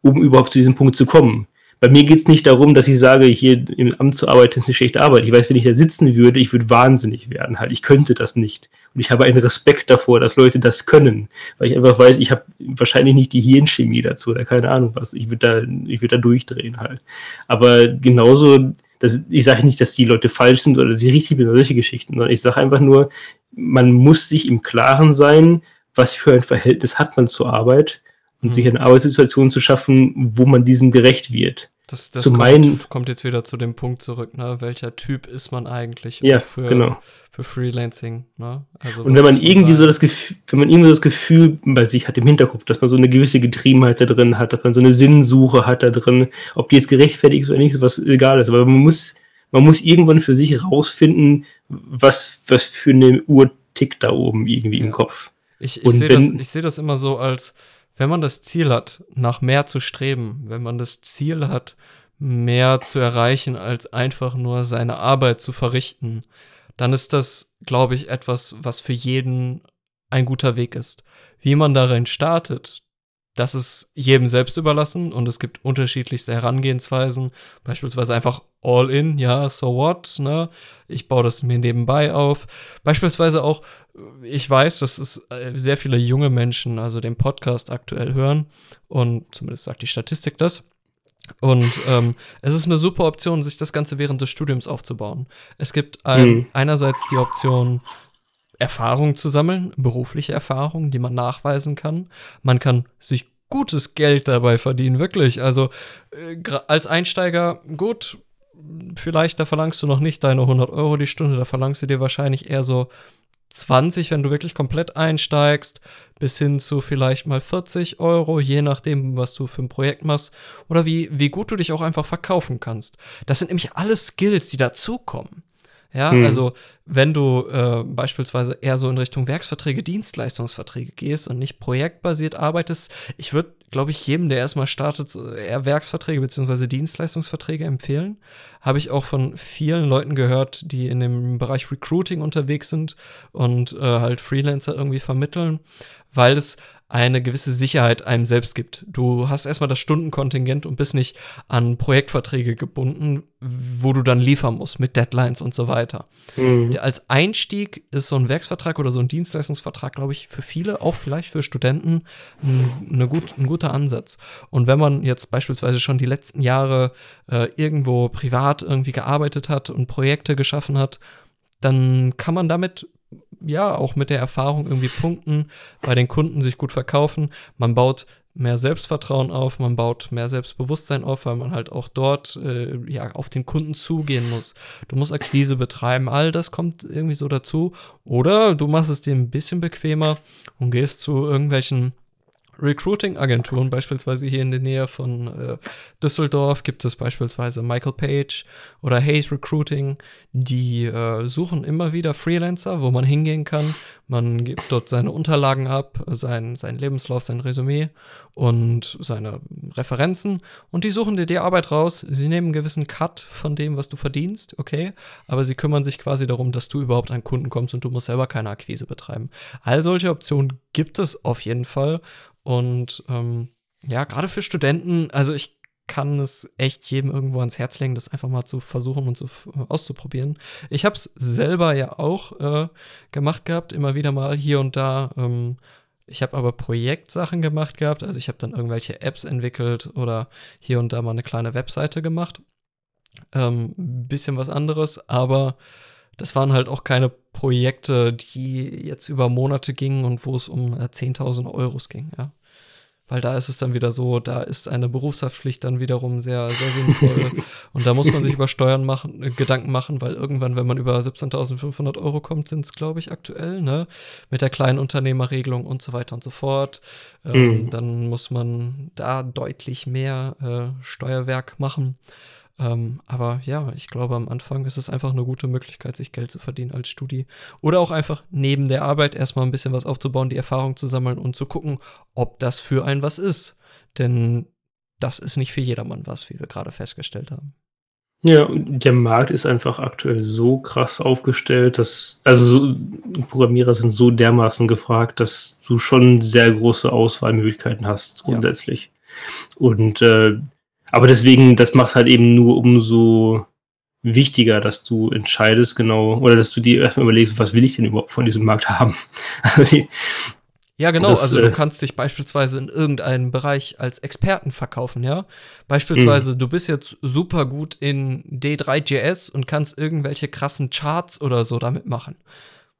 um überhaupt zu diesem Punkt zu kommen. Bei mir geht es nicht darum, dass ich sage, hier im Amt zu arbeiten ist eine schlechte Arbeit. Ich weiß, wenn ich da sitzen würde, ich würde wahnsinnig werden. Halt, ich könnte das nicht. Und ich habe einen Respekt davor, dass Leute das können. Weil ich einfach weiß, ich habe wahrscheinlich nicht die Hirnchemie dazu oder keine Ahnung was. Ich würde da, ich würde da durchdrehen halt. Aber genauso, das, ich sage nicht, dass die Leute falsch sind oder sie richtig sind oder solche Geschichten, sondern ich sage einfach nur, man muss sich im Klaren sein, was für ein Verhältnis hat man zur Arbeit und mhm. sich eine Arbeitssituation zu schaffen, wo man diesem gerecht wird. Das, das kommt, kommt, jetzt wieder zu dem Punkt zurück, ne? welcher Typ ist man eigentlich ja, für, genau. Für Freelancing. Ne? Also, und wenn man irgendwie so das Gefühl, wenn man irgendwie so das Gefühl bei sich hat im Hinterkopf, dass man so eine gewisse Getriebenheit da drin hat, dass man so eine Sinnsuche hat da drin, ob die jetzt gerechtfertigt ist oder nicht, was egal ist. Aber man muss, man muss irgendwann für sich rausfinden, was, was für eine Uhr tickt da oben irgendwie ja. im Kopf. Ich, ich sehe das, seh das immer so als, wenn man das Ziel hat, nach mehr zu streben, wenn man das Ziel hat, mehr zu erreichen, als einfach nur seine Arbeit zu verrichten, dann ist das, glaube ich, etwas, was für jeden ein guter Weg ist. Wie man darin startet, das ist jedem selbst überlassen und es gibt unterschiedlichste Herangehensweisen. Beispielsweise einfach all in, ja, so what, ne? Ich baue das mir nebenbei auf. Beispielsweise auch, ich weiß, dass es äh, sehr viele junge Menschen, also den Podcast aktuell hören und zumindest sagt die Statistik das. Und ähm, es ist eine super Option, sich das Ganze während des Studiums aufzubauen. Es gibt ein, mhm. einerseits die Option, Erfahrung zu sammeln, berufliche Erfahrung, die man nachweisen kann. Man kann sich gutes Geld dabei verdienen, wirklich. Also äh, als Einsteiger, gut, vielleicht da verlangst du noch nicht deine 100 Euro die Stunde, da verlangst du dir wahrscheinlich eher so 20, wenn du wirklich komplett einsteigst, bis hin zu vielleicht mal 40 Euro, je nachdem, was du für ein Projekt machst oder wie, wie gut du dich auch einfach verkaufen kannst. Das sind nämlich alles Skills, die dazukommen. Ja, hm. also wenn du äh, beispielsweise eher so in Richtung Werksverträge, Dienstleistungsverträge gehst und nicht projektbasiert arbeitest, ich würde, glaube ich, jedem, der erstmal startet, eher Werksverträge bzw. Dienstleistungsverträge empfehlen. Habe ich auch von vielen Leuten gehört, die in dem Bereich Recruiting unterwegs sind und äh, halt Freelancer irgendwie vermitteln, weil es eine gewisse Sicherheit einem selbst gibt. Du hast erstmal das Stundenkontingent und bist nicht an Projektverträge gebunden, wo du dann liefern musst mit Deadlines und so weiter. Mhm. Als Einstieg ist so ein Werksvertrag oder so ein Dienstleistungsvertrag, glaube ich, für viele, auch vielleicht für Studenten, ein, gut, ein guter Ansatz. Und wenn man jetzt beispielsweise schon die letzten Jahre äh, irgendwo privat irgendwie gearbeitet hat und Projekte geschaffen hat, dann kann man damit ja auch mit der Erfahrung irgendwie punkten, bei den Kunden sich gut verkaufen. Man baut mehr Selbstvertrauen auf, man baut mehr Selbstbewusstsein auf, weil man halt auch dort äh, ja auf den Kunden zugehen muss. Du musst Akquise betreiben, all das kommt irgendwie so dazu. Oder du machst es dir ein bisschen bequemer und gehst zu irgendwelchen Recruiting-Agenturen, beispielsweise hier in der Nähe von äh, Düsseldorf gibt es beispielsweise Michael Page oder Hayes Recruiting, die äh, suchen immer wieder Freelancer, wo man hingehen kann. Man gibt dort seine Unterlagen ab, sein, sein Lebenslauf, sein Resümee und seine Referenzen und die suchen dir die Arbeit raus. Sie nehmen einen gewissen Cut von dem, was du verdienst, okay, aber sie kümmern sich quasi darum, dass du überhaupt an Kunden kommst und du musst selber keine Akquise betreiben. All solche Optionen gibt es auf jeden Fall und ähm, ja, gerade für Studenten, also ich kann es echt jedem irgendwo ans Herz legen, das einfach mal zu versuchen und zu, äh, auszuprobieren. Ich habe es selber ja auch äh, gemacht gehabt, immer wieder mal hier und da. Ähm, ich habe aber Projektsachen gemacht gehabt, also ich habe dann irgendwelche Apps entwickelt oder hier und da mal eine kleine Webseite gemacht. Ähm, bisschen was anderes, aber das waren halt auch keine Projekte, die jetzt über Monate gingen und wo es um äh, 10.000 Euros ging, ja weil da ist es dann wieder so, da ist eine Berufshaftpflicht dann wiederum sehr, sehr sinnvoll. und da muss man sich über Steuern machen, äh, Gedanken machen, weil irgendwann, wenn man über 17.500 Euro kommt, sind es, glaube ich, aktuell, ne? Mit der kleinen Unternehmerregelung und so weiter und so fort. Ähm, mhm. Dann muss man da deutlich mehr äh, Steuerwerk machen. Ähm, aber ja, ich glaube, am Anfang ist es einfach eine gute Möglichkeit, sich Geld zu verdienen als Studi. Oder auch einfach neben der Arbeit erstmal ein bisschen was aufzubauen, die Erfahrung zu sammeln und zu gucken, ob das für einen was ist. Denn das ist nicht für jedermann was, wie wir gerade festgestellt haben. Ja, der Markt ist einfach aktuell so krass aufgestellt, dass, also so, Programmierer sind so dermaßen gefragt, dass du schon sehr große Auswahlmöglichkeiten hast, grundsätzlich. Ja. Und äh, aber deswegen, das macht halt eben nur umso wichtiger, dass du entscheidest genau, oder dass du dir erstmal überlegst, was will ich denn überhaupt von diesem Markt haben. Also ja, genau. Das, also du äh, kannst dich beispielsweise in irgendeinem Bereich als Experten verkaufen, ja. Beispielsweise, mh. du bist jetzt super gut in D3JS und kannst irgendwelche krassen Charts oder so damit machen.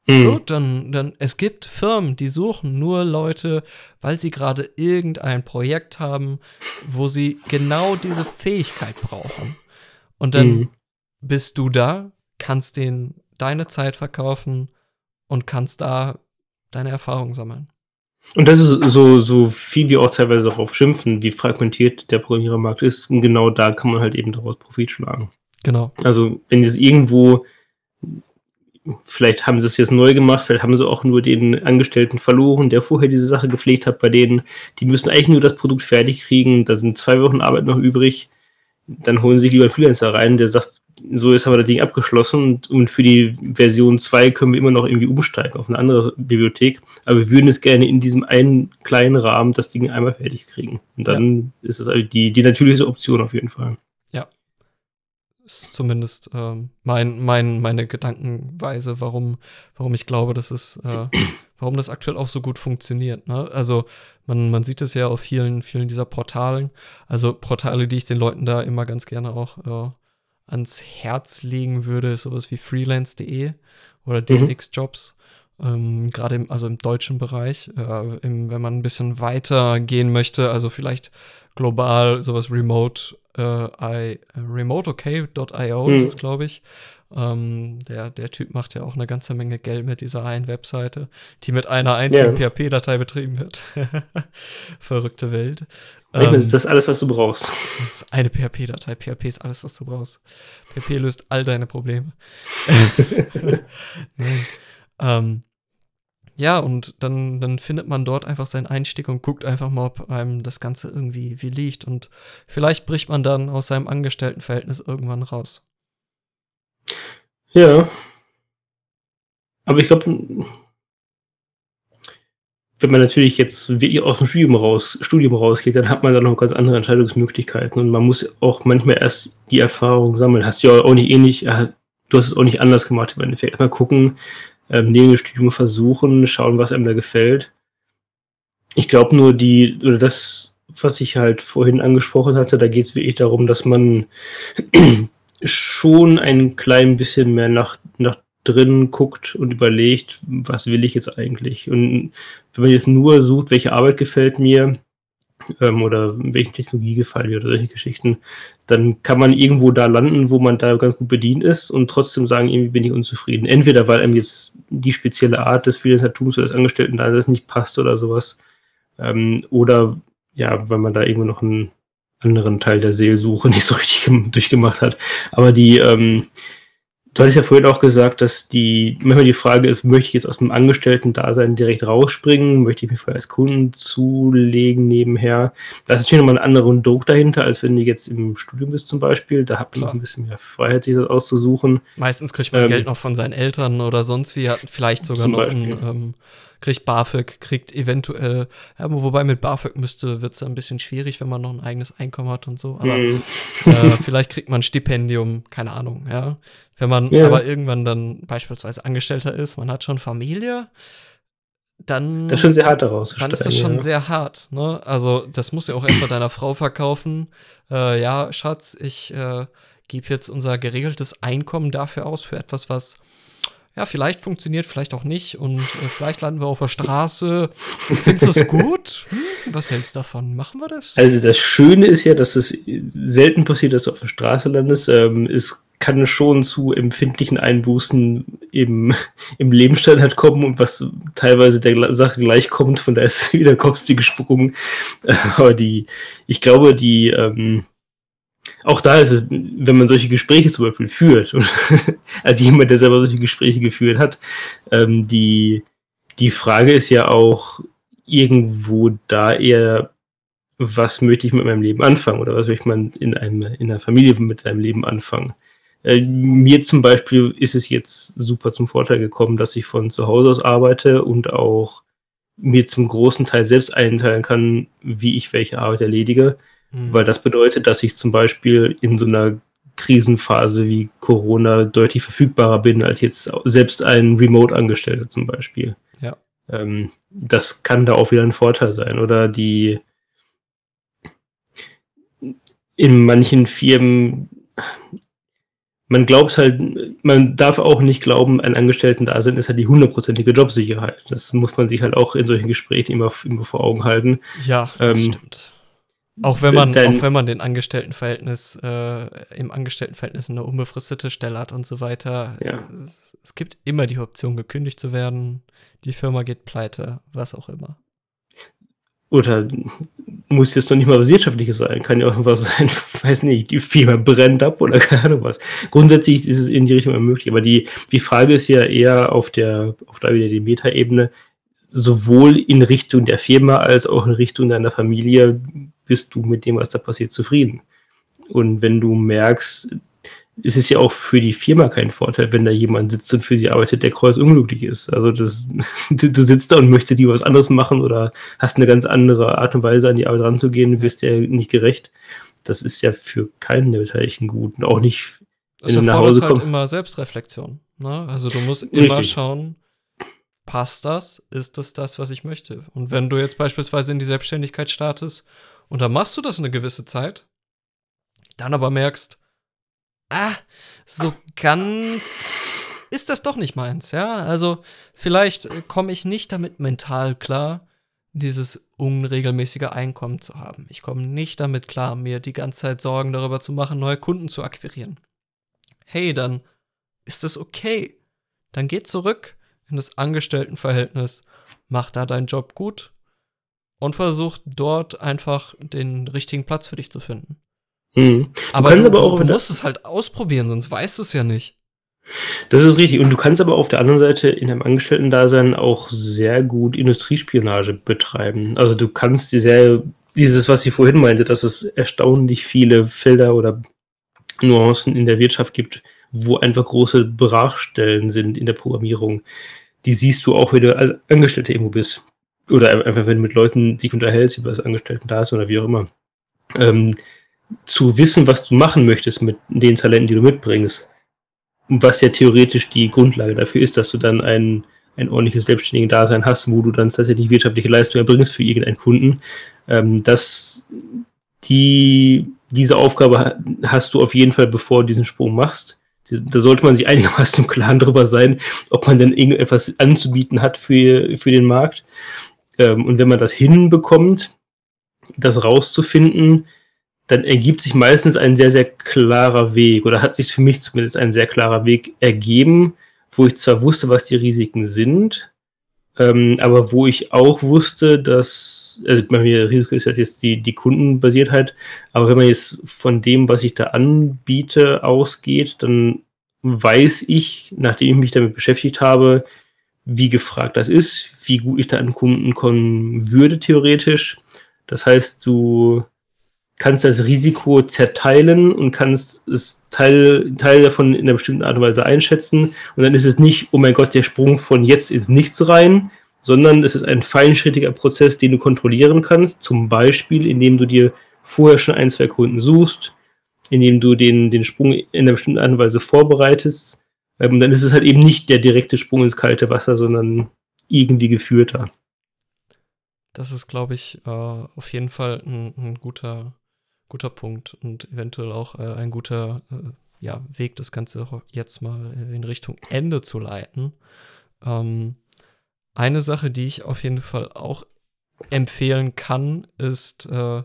Mhm. Gut, dann, dann, es gibt Firmen, die suchen nur Leute, weil sie gerade irgendein Projekt haben, wo sie genau diese Fähigkeit brauchen. Und dann mhm. bist du da, kannst denen deine Zeit verkaufen und kannst da deine Erfahrung sammeln. Und das ist so, so viel wir auch teilweise darauf schimpfen, wie fragmentiert der Programmierermarkt ist. Und genau da kann man halt eben daraus Profit schlagen. Genau. Also, wenn es irgendwo, vielleicht haben sie es jetzt neu gemacht, vielleicht haben sie auch nur den Angestellten verloren, der vorher diese Sache gepflegt hat bei denen. Die müssen eigentlich nur das Produkt fertig kriegen. Da sind zwei Wochen Arbeit noch übrig. Dann holen sie sich lieber einen Freelancer rein, der sagt, so ist aber das Ding abgeschlossen und, für die Version 2 können wir immer noch irgendwie umsteigen auf eine andere Bibliothek. Aber wir würden es gerne in diesem einen kleinen Rahmen das Ding einmal fertig kriegen. Und dann ja. ist es also die, die natürliche Option auf jeden Fall. Ist zumindest ähm, mein, mein, meine Gedankenweise, warum, warum ich glaube, dass es, äh, warum das aktuell auch so gut funktioniert. Ne? Also man, man sieht es ja auf vielen, vielen dieser Portalen. Also Portale, die ich den Leuten da immer ganz gerne auch äh, ans Herz legen würde, ist sowas wie freelance.de oder DNX-Jobs. Ähm, Gerade im, also im deutschen Bereich, äh, im, wenn man ein bisschen weiter gehen möchte, also vielleicht global sowas remote, äh, I, remoteok.io mhm. ist es, glaube ich. Ähm, der, der Typ macht ja auch eine ganze Menge Geld mit dieser einen Webseite, die mit einer einzigen yeah. PHP-Datei betrieben wird. Verrückte Welt. Ähm, ist das alles, was du brauchst. Das ist eine PHP-Datei. PHP ist alles, was du brauchst. PHP löst all deine Probleme. nee. ähm, ja, und dann, dann findet man dort einfach seinen Einstieg und guckt einfach mal, ob einem das Ganze irgendwie wie liegt. Und vielleicht bricht man dann aus seinem Angestelltenverhältnis irgendwann raus. Ja. Aber ich glaube, wenn man natürlich jetzt wirklich aus dem Studium, raus, Studium rausgeht, dann hat man da noch ganz andere Entscheidungsmöglichkeiten und man muss auch manchmal erst die Erfahrung sammeln. Hast du ja auch nicht ähnlich, äh, du hast es auch nicht anders gemacht im Endeffekt. Erstmal gucken, ähm, neben dem Studium versuchen, schauen, was einem da gefällt. Ich glaube nur, die, oder das, was ich halt vorhin angesprochen hatte, da geht es wirklich darum, dass man schon ein klein bisschen mehr nach, nach drin guckt und überlegt, was will ich jetzt eigentlich? Und wenn man jetzt nur sucht, welche Arbeit gefällt mir ähm, oder welche Technologie gefällt mir oder solche Geschichten, dann kann man irgendwo da landen, wo man da ganz gut bedient ist und trotzdem sagen, irgendwie bin ich unzufrieden. Entweder weil einem jetzt die spezielle Art des Freelancer-Tums oder des Angestellten-Datums nicht passt oder sowas, ähm, oder ja, weil man da irgendwo noch einen anderen Teil der Seelsuche nicht so richtig durchgemacht hat. Aber die, ähm, Du hattest ja vorhin auch gesagt, dass die, manchmal die Frage ist, möchte ich jetzt aus dem Angestellten-Dasein direkt rausspringen? Möchte ich mich vorher als Kunden zulegen nebenher? Da ist natürlich nochmal einen anderen Druck dahinter, als wenn du jetzt im Studium bist zum Beispiel. Da hat man ein bisschen mehr Freiheit, sich das auszusuchen. Meistens kriegt man ähm, Geld noch von seinen Eltern oder sonst wie, hat vielleicht sogar noch ein, ähm, kriegt BAföG, kriegt eventuell, ja, wobei mit BAföG müsste, wird es ein bisschen schwierig, wenn man noch ein eigenes Einkommen hat und so, aber mm. äh, vielleicht kriegt man ein Stipendium, keine Ahnung, ja. Wenn man ja. aber irgendwann dann beispielsweise Angestellter ist, man hat schon Familie, dann. Das ist schon sehr hart daraus. Dann ist das schon ja. sehr hart, ne? Also, das muss ja auch erstmal deiner Frau verkaufen. Äh, ja, Schatz, ich äh, gebe jetzt unser geregeltes Einkommen dafür aus, für etwas, was ja, vielleicht funktioniert, vielleicht auch nicht und äh, vielleicht landen wir auf der Straße. Findest du es gut? Hm, was hältst du davon? Machen wir das? Also das Schöne ist ja, dass es selten passiert, dass du auf der Straße landest. Ähm, es kann schon zu empfindlichen Einbußen im, im Lebensstandard kommen und was teilweise der Sache gleichkommt, von da ist wieder Kopfsee gesprungen. Aber die, ich glaube, die, ähm, auch da ist es, wenn man solche Gespräche zum Beispiel führt, als jemand, der selber solche Gespräche geführt hat, ähm, die, die Frage ist ja auch irgendwo da eher, was möchte ich mit meinem Leben anfangen oder was möchte man in, einem, in einer Familie mit seinem Leben anfangen. Äh, mir zum Beispiel ist es jetzt super zum Vorteil gekommen, dass ich von zu Hause aus arbeite und auch mir zum großen Teil selbst einteilen kann, wie ich welche Arbeit erledige. Mhm. Weil das bedeutet, dass ich zum Beispiel in so einer Krisenphase wie Corona deutlich verfügbarer bin als jetzt selbst ein Remote-Angestellter zum Beispiel. Ja. Ähm, das kann da auch wieder ein Vorteil sein. Oder die in manchen Firmen man glaubt halt, man darf auch nicht glauben, ein Angestellten-Dasein ist halt die hundertprozentige Jobsicherheit. Das muss man sich halt auch in solchen Gesprächen immer, immer vor Augen halten. Ja, das ähm, stimmt. Auch wenn man, auch wenn man den Angestelltenverhältnis, äh, im Angestelltenverhältnis eine unbefristete Stelle hat und so weiter. Ja. Es, es, gibt immer die Option, gekündigt zu werden. Die Firma geht pleite, was auch immer. Oder muss jetzt noch nicht mal was Wirtschaftliches sein, kann ja auch was sein, weiß nicht, die Firma brennt ab oder keine Ahnung was. Grundsätzlich ist es in die Richtung möglich, aber die, die Frage ist ja eher auf der, auf der wieder die Meta-Ebene, sowohl in Richtung der Firma als auch in Richtung deiner Familie bist du mit dem, was da passiert, zufrieden. Und wenn du merkst, es ist ja auch für die Firma kein Vorteil, wenn da jemand sitzt und für sie arbeitet, der kreuzunglücklich ist. Also das, du, du, sitzt da und möchtest die was anderes machen oder hast eine ganz andere Art und Weise, an die Arbeit ranzugehen, wirst ja nicht gerecht. Das ist ja für keinen der Beteiligten gut und auch nicht, wenn es du nach Hause halt immer Selbstreflexion. Ne? Also du musst immer Richtig. schauen, passt das? Ist das das, was ich möchte? Und wenn du jetzt beispielsweise in die Selbstständigkeit startest und dann machst du das eine gewisse Zeit, dann aber merkst, ah, so ganz ist das doch nicht meins, ja? Also vielleicht komme ich nicht damit mental klar, dieses unregelmäßige Einkommen zu haben. Ich komme nicht damit klar, mir die ganze Zeit Sorgen darüber zu machen, neue Kunden zu akquirieren. Hey, dann ist das okay. Dann geh zurück in das Angestelltenverhältnis, mach da deinen Job gut und versuch dort einfach den richtigen Platz für dich zu finden. Mhm. Aber, du, aber du musst es halt ausprobieren, sonst weißt du es ja nicht. Das ist richtig. Und du kannst aber auf der anderen Seite in einem Angestellten-Dasein auch sehr gut Industriespionage betreiben. Also du kannst sehr, dieses, was ich vorhin meinte, dass es erstaunlich viele Felder oder Nuancen in der Wirtschaft gibt, wo einfach große Brachstellen sind in der Programmierung. Die siehst du auch, wenn du als Angestellter irgendwo bist. Oder einfach, wenn du mit Leuten dich unterhältst über das Angestellten-Dasein oder wie auch immer. Ähm, zu wissen, was du machen möchtest mit den Talenten, die du mitbringst. Was ja theoretisch die Grundlage dafür ist, dass du dann ein, ein ordentliches selbstständiges Dasein hast, wo du dann tatsächlich wirtschaftliche Leistung erbringst für irgendeinen Kunden. Ähm, das, die, diese Aufgabe hast du auf jeden Fall, bevor du diesen Sprung machst. Da sollte man sich einigermaßen im Klaren darüber sein, ob man denn irgendetwas anzubieten hat für, für den Markt. Ähm, und wenn man das hinbekommt, das rauszufinden, dann ergibt sich meistens ein sehr, sehr klarer Weg oder hat sich für mich zumindest ein sehr klarer Weg ergeben, wo ich zwar wusste, was die Risiken sind, ähm, aber wo ich auch wusste, dass, also bei mir Risiko ist jetzt die, die Kundenbasiertheit, aber wenn man jetzt von dem, was ich da anbiete, ausgeht, dann weiß ich, nachdem ich mich damit beschäftigt habe, wie gefragt das ist, wie gut ich da an Kunden kommen würde, theoretisch. Das heißt, du kannst das Risiko zerteilen und kannst es Teil, Teil davon in einer bestimmten Art und Weise einschätzen. Und dann ist es nicht, oh mein Gott, der Sprung von jetzt ins Nichts rein, sondern es ist ein feinschrittiger Prozess, den du kontrollieren kannst. Zum Beispiel, indem du dir vorher schon ein, zwei Kunden suchst, indem du den, den Sprung in einer bestimmten Art und Weise vorbereitest. Ähm, dann ist es halt eben nicht der direkte Sprung ins kalte Wasser, sondern irgendwie geführter. Das ist, glaube ich, äh, auf jeden Fall ein, ein guter guter Punkt und eventuell auch äh, ein guter äh, ja, Weg, das Ganze jetzt mal in Richtung Ende zu leiten. Ähm, eine Sache, die ich auf jeden Fall auch empfehlen kann, ist, äh,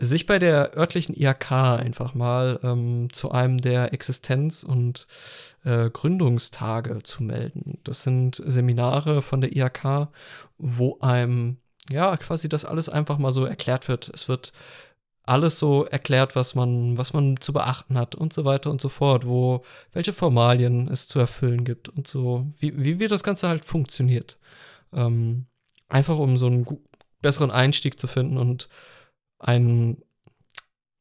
sich bei der örtlichen IHK einfach mal ähm, zu einem der Existenz- und äh, Gründungstage zu melden. Das sind Seminare von der IHK, wo einem ja quasi das alles einfach mal so erklärt wird. Es wird alles so erklärt, was man, was man zu beachten hat und so weiter und so fort, wo, welche Formalien es zu erfüllen gibt und so, wie, wie, das Ganze halt funktioniert. Ähm, einfach um so einen besseren Einstieg zu finden und einen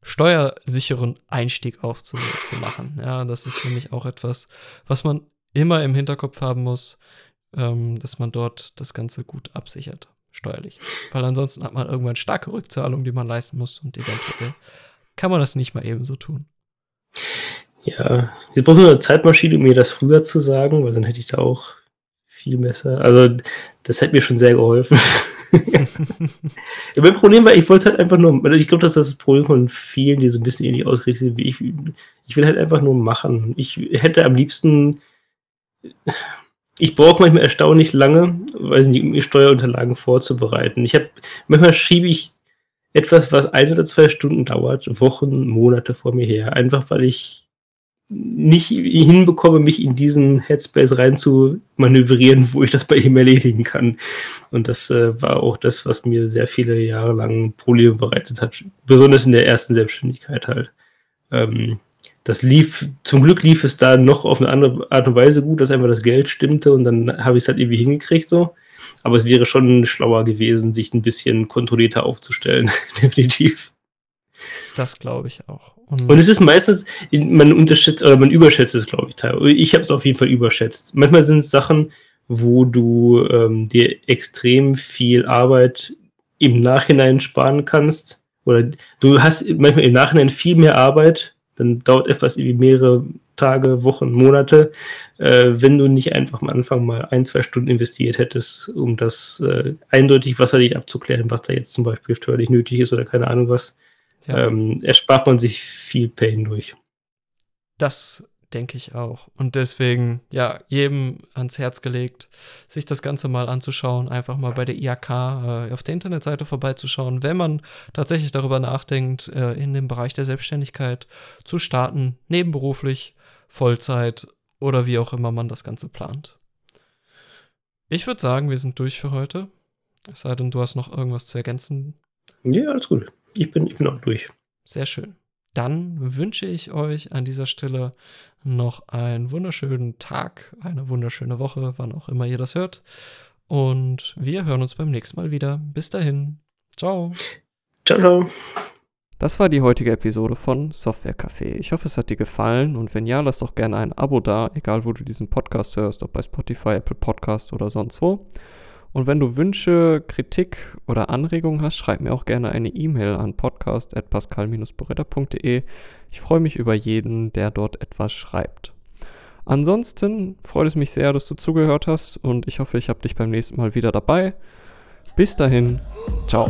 steuersicheren Einstieg auch zu, zu machen. Ja, das ist nämlich auch etwas, was man immer im Hinterkopf haben muss, ähm, dass man dort das Ganze gut absichert, steuerlich. Weil ansonsten hat man irgendwann starke Rückzahlungen, die man leisten muss und eventuell kann man das nicht mal ebenso tun. Ja, jetzt brauche ich eine Zeitmaschine, um mir das früher zu sagen, weil dann hätte ich da auch viel besser. Also, das hätte mir schon sehr geholfen. ja, mein Problem war, ich wollte halt einfach nur, ich glaube, das ist das Problem von vielen, die so ein bisschen ähnlich ausgerichtet sind wie ich. Ich will halt einfach nur machen. Ich hätte am liebsten, ich brauche manchmal erstaunlich lange, weiß nicht, um Steuerunterlagen vorzubereiten. Ich habe, manchmal schiebe ich etwas, was ein oder zwei Stunden dauert, Wochen, Monate vor mir her. Einfach weil ich nicht hinbekomme, mich in diesen Headspace rein zu manövrieren, wo ich das bei ihm erledigen kann. Und das äh, war auch das, was mir sehr viele Jahre lang Probleme bereitet hat, besonders in der ersten Selbstständigkeit halt. Ähm, das lief, zum Glück lief es da noch auf eine andere Art und Weise gut, dass einfach das Geld stimmte und dann habe ich es halt irgendwie hingekriegt so. Aber es wäre schon schlauer gewesen, sich ein bisschen kontrollierter aufzustellen, definitiv. Das glaube ich auch. Und, und, es ist meistens, man unterschätzt oder man überschätzt es, glaube ich, teilweise. Ich habe es auf jeden Fall überschätzt. Manchmal sind es Sachen, wo du ähm, dir extrem viel Arbeit im Nachhinein sparen kannst. Oder du hast manchmal im Nachhinein viel mehr Arbeit, dann dauert etwas wie mehrere Tage, Wochen, Monate, äh, wenn du nicht einfach am Anfang mal ein, zwei Stunden investiert hättest, um das äh, eindeutig wasserlich abzuklären, was da jetzt zum Beispiel steuerlich nötig ist oder keine Ahnung was ja. ähm, erspart man sich viel Pain durch. Das denke ich auch. Und deswegen, ja, jedem ans Herz gelegt, sich das Ganze mal anzuschauen, einfach mal bei der IHK äh, auf der Internetseite vorbeizuschauen, wenn man tatsächlich darüber nachdenkt, äh, in dem Bereich der Selbstständigkeit zu starten, nebenberuflich, Vollzeit oder wie auch immer man das Ganze plant. Ich würde sagen, wir sind durch für heute. Es sei denn, du hast noch irgendwas zu ergänzen. Ja, alles gut. Ich bin, ich bin auch durch. Sehr schön. Dann wünsche ich euch an dieser Stelle noch einen wunderschönen Tag, eine wunderschöne Woche, wann auch immer ihr das hört. Und wir hören uns beim nächsten Mal wieder. Bis dahin. Ciao. Ciao, ciao. Das war die heutige Episode von Software Café. Ich hoffe, es hat dir gefallen und wenn ja, lass doch gerne ein Abo da, egal wo du diesen Podcast hörst, ob bei Spotify, Apple Podcast oder sonst wo. Und wenn du Wünsche, Kritik oder Anregungen hast, schreib mir auch gerne eine E-Mail an podcast.pascal-boretta.de. Ich freue mich über jeden, der dort etwas schreibt. Ansonsten freut es mich sehr, dass du zugehört hast und ich hoffe, ich habe dich beim nächsten Mal wieder dabei. Bis dahin, ciao.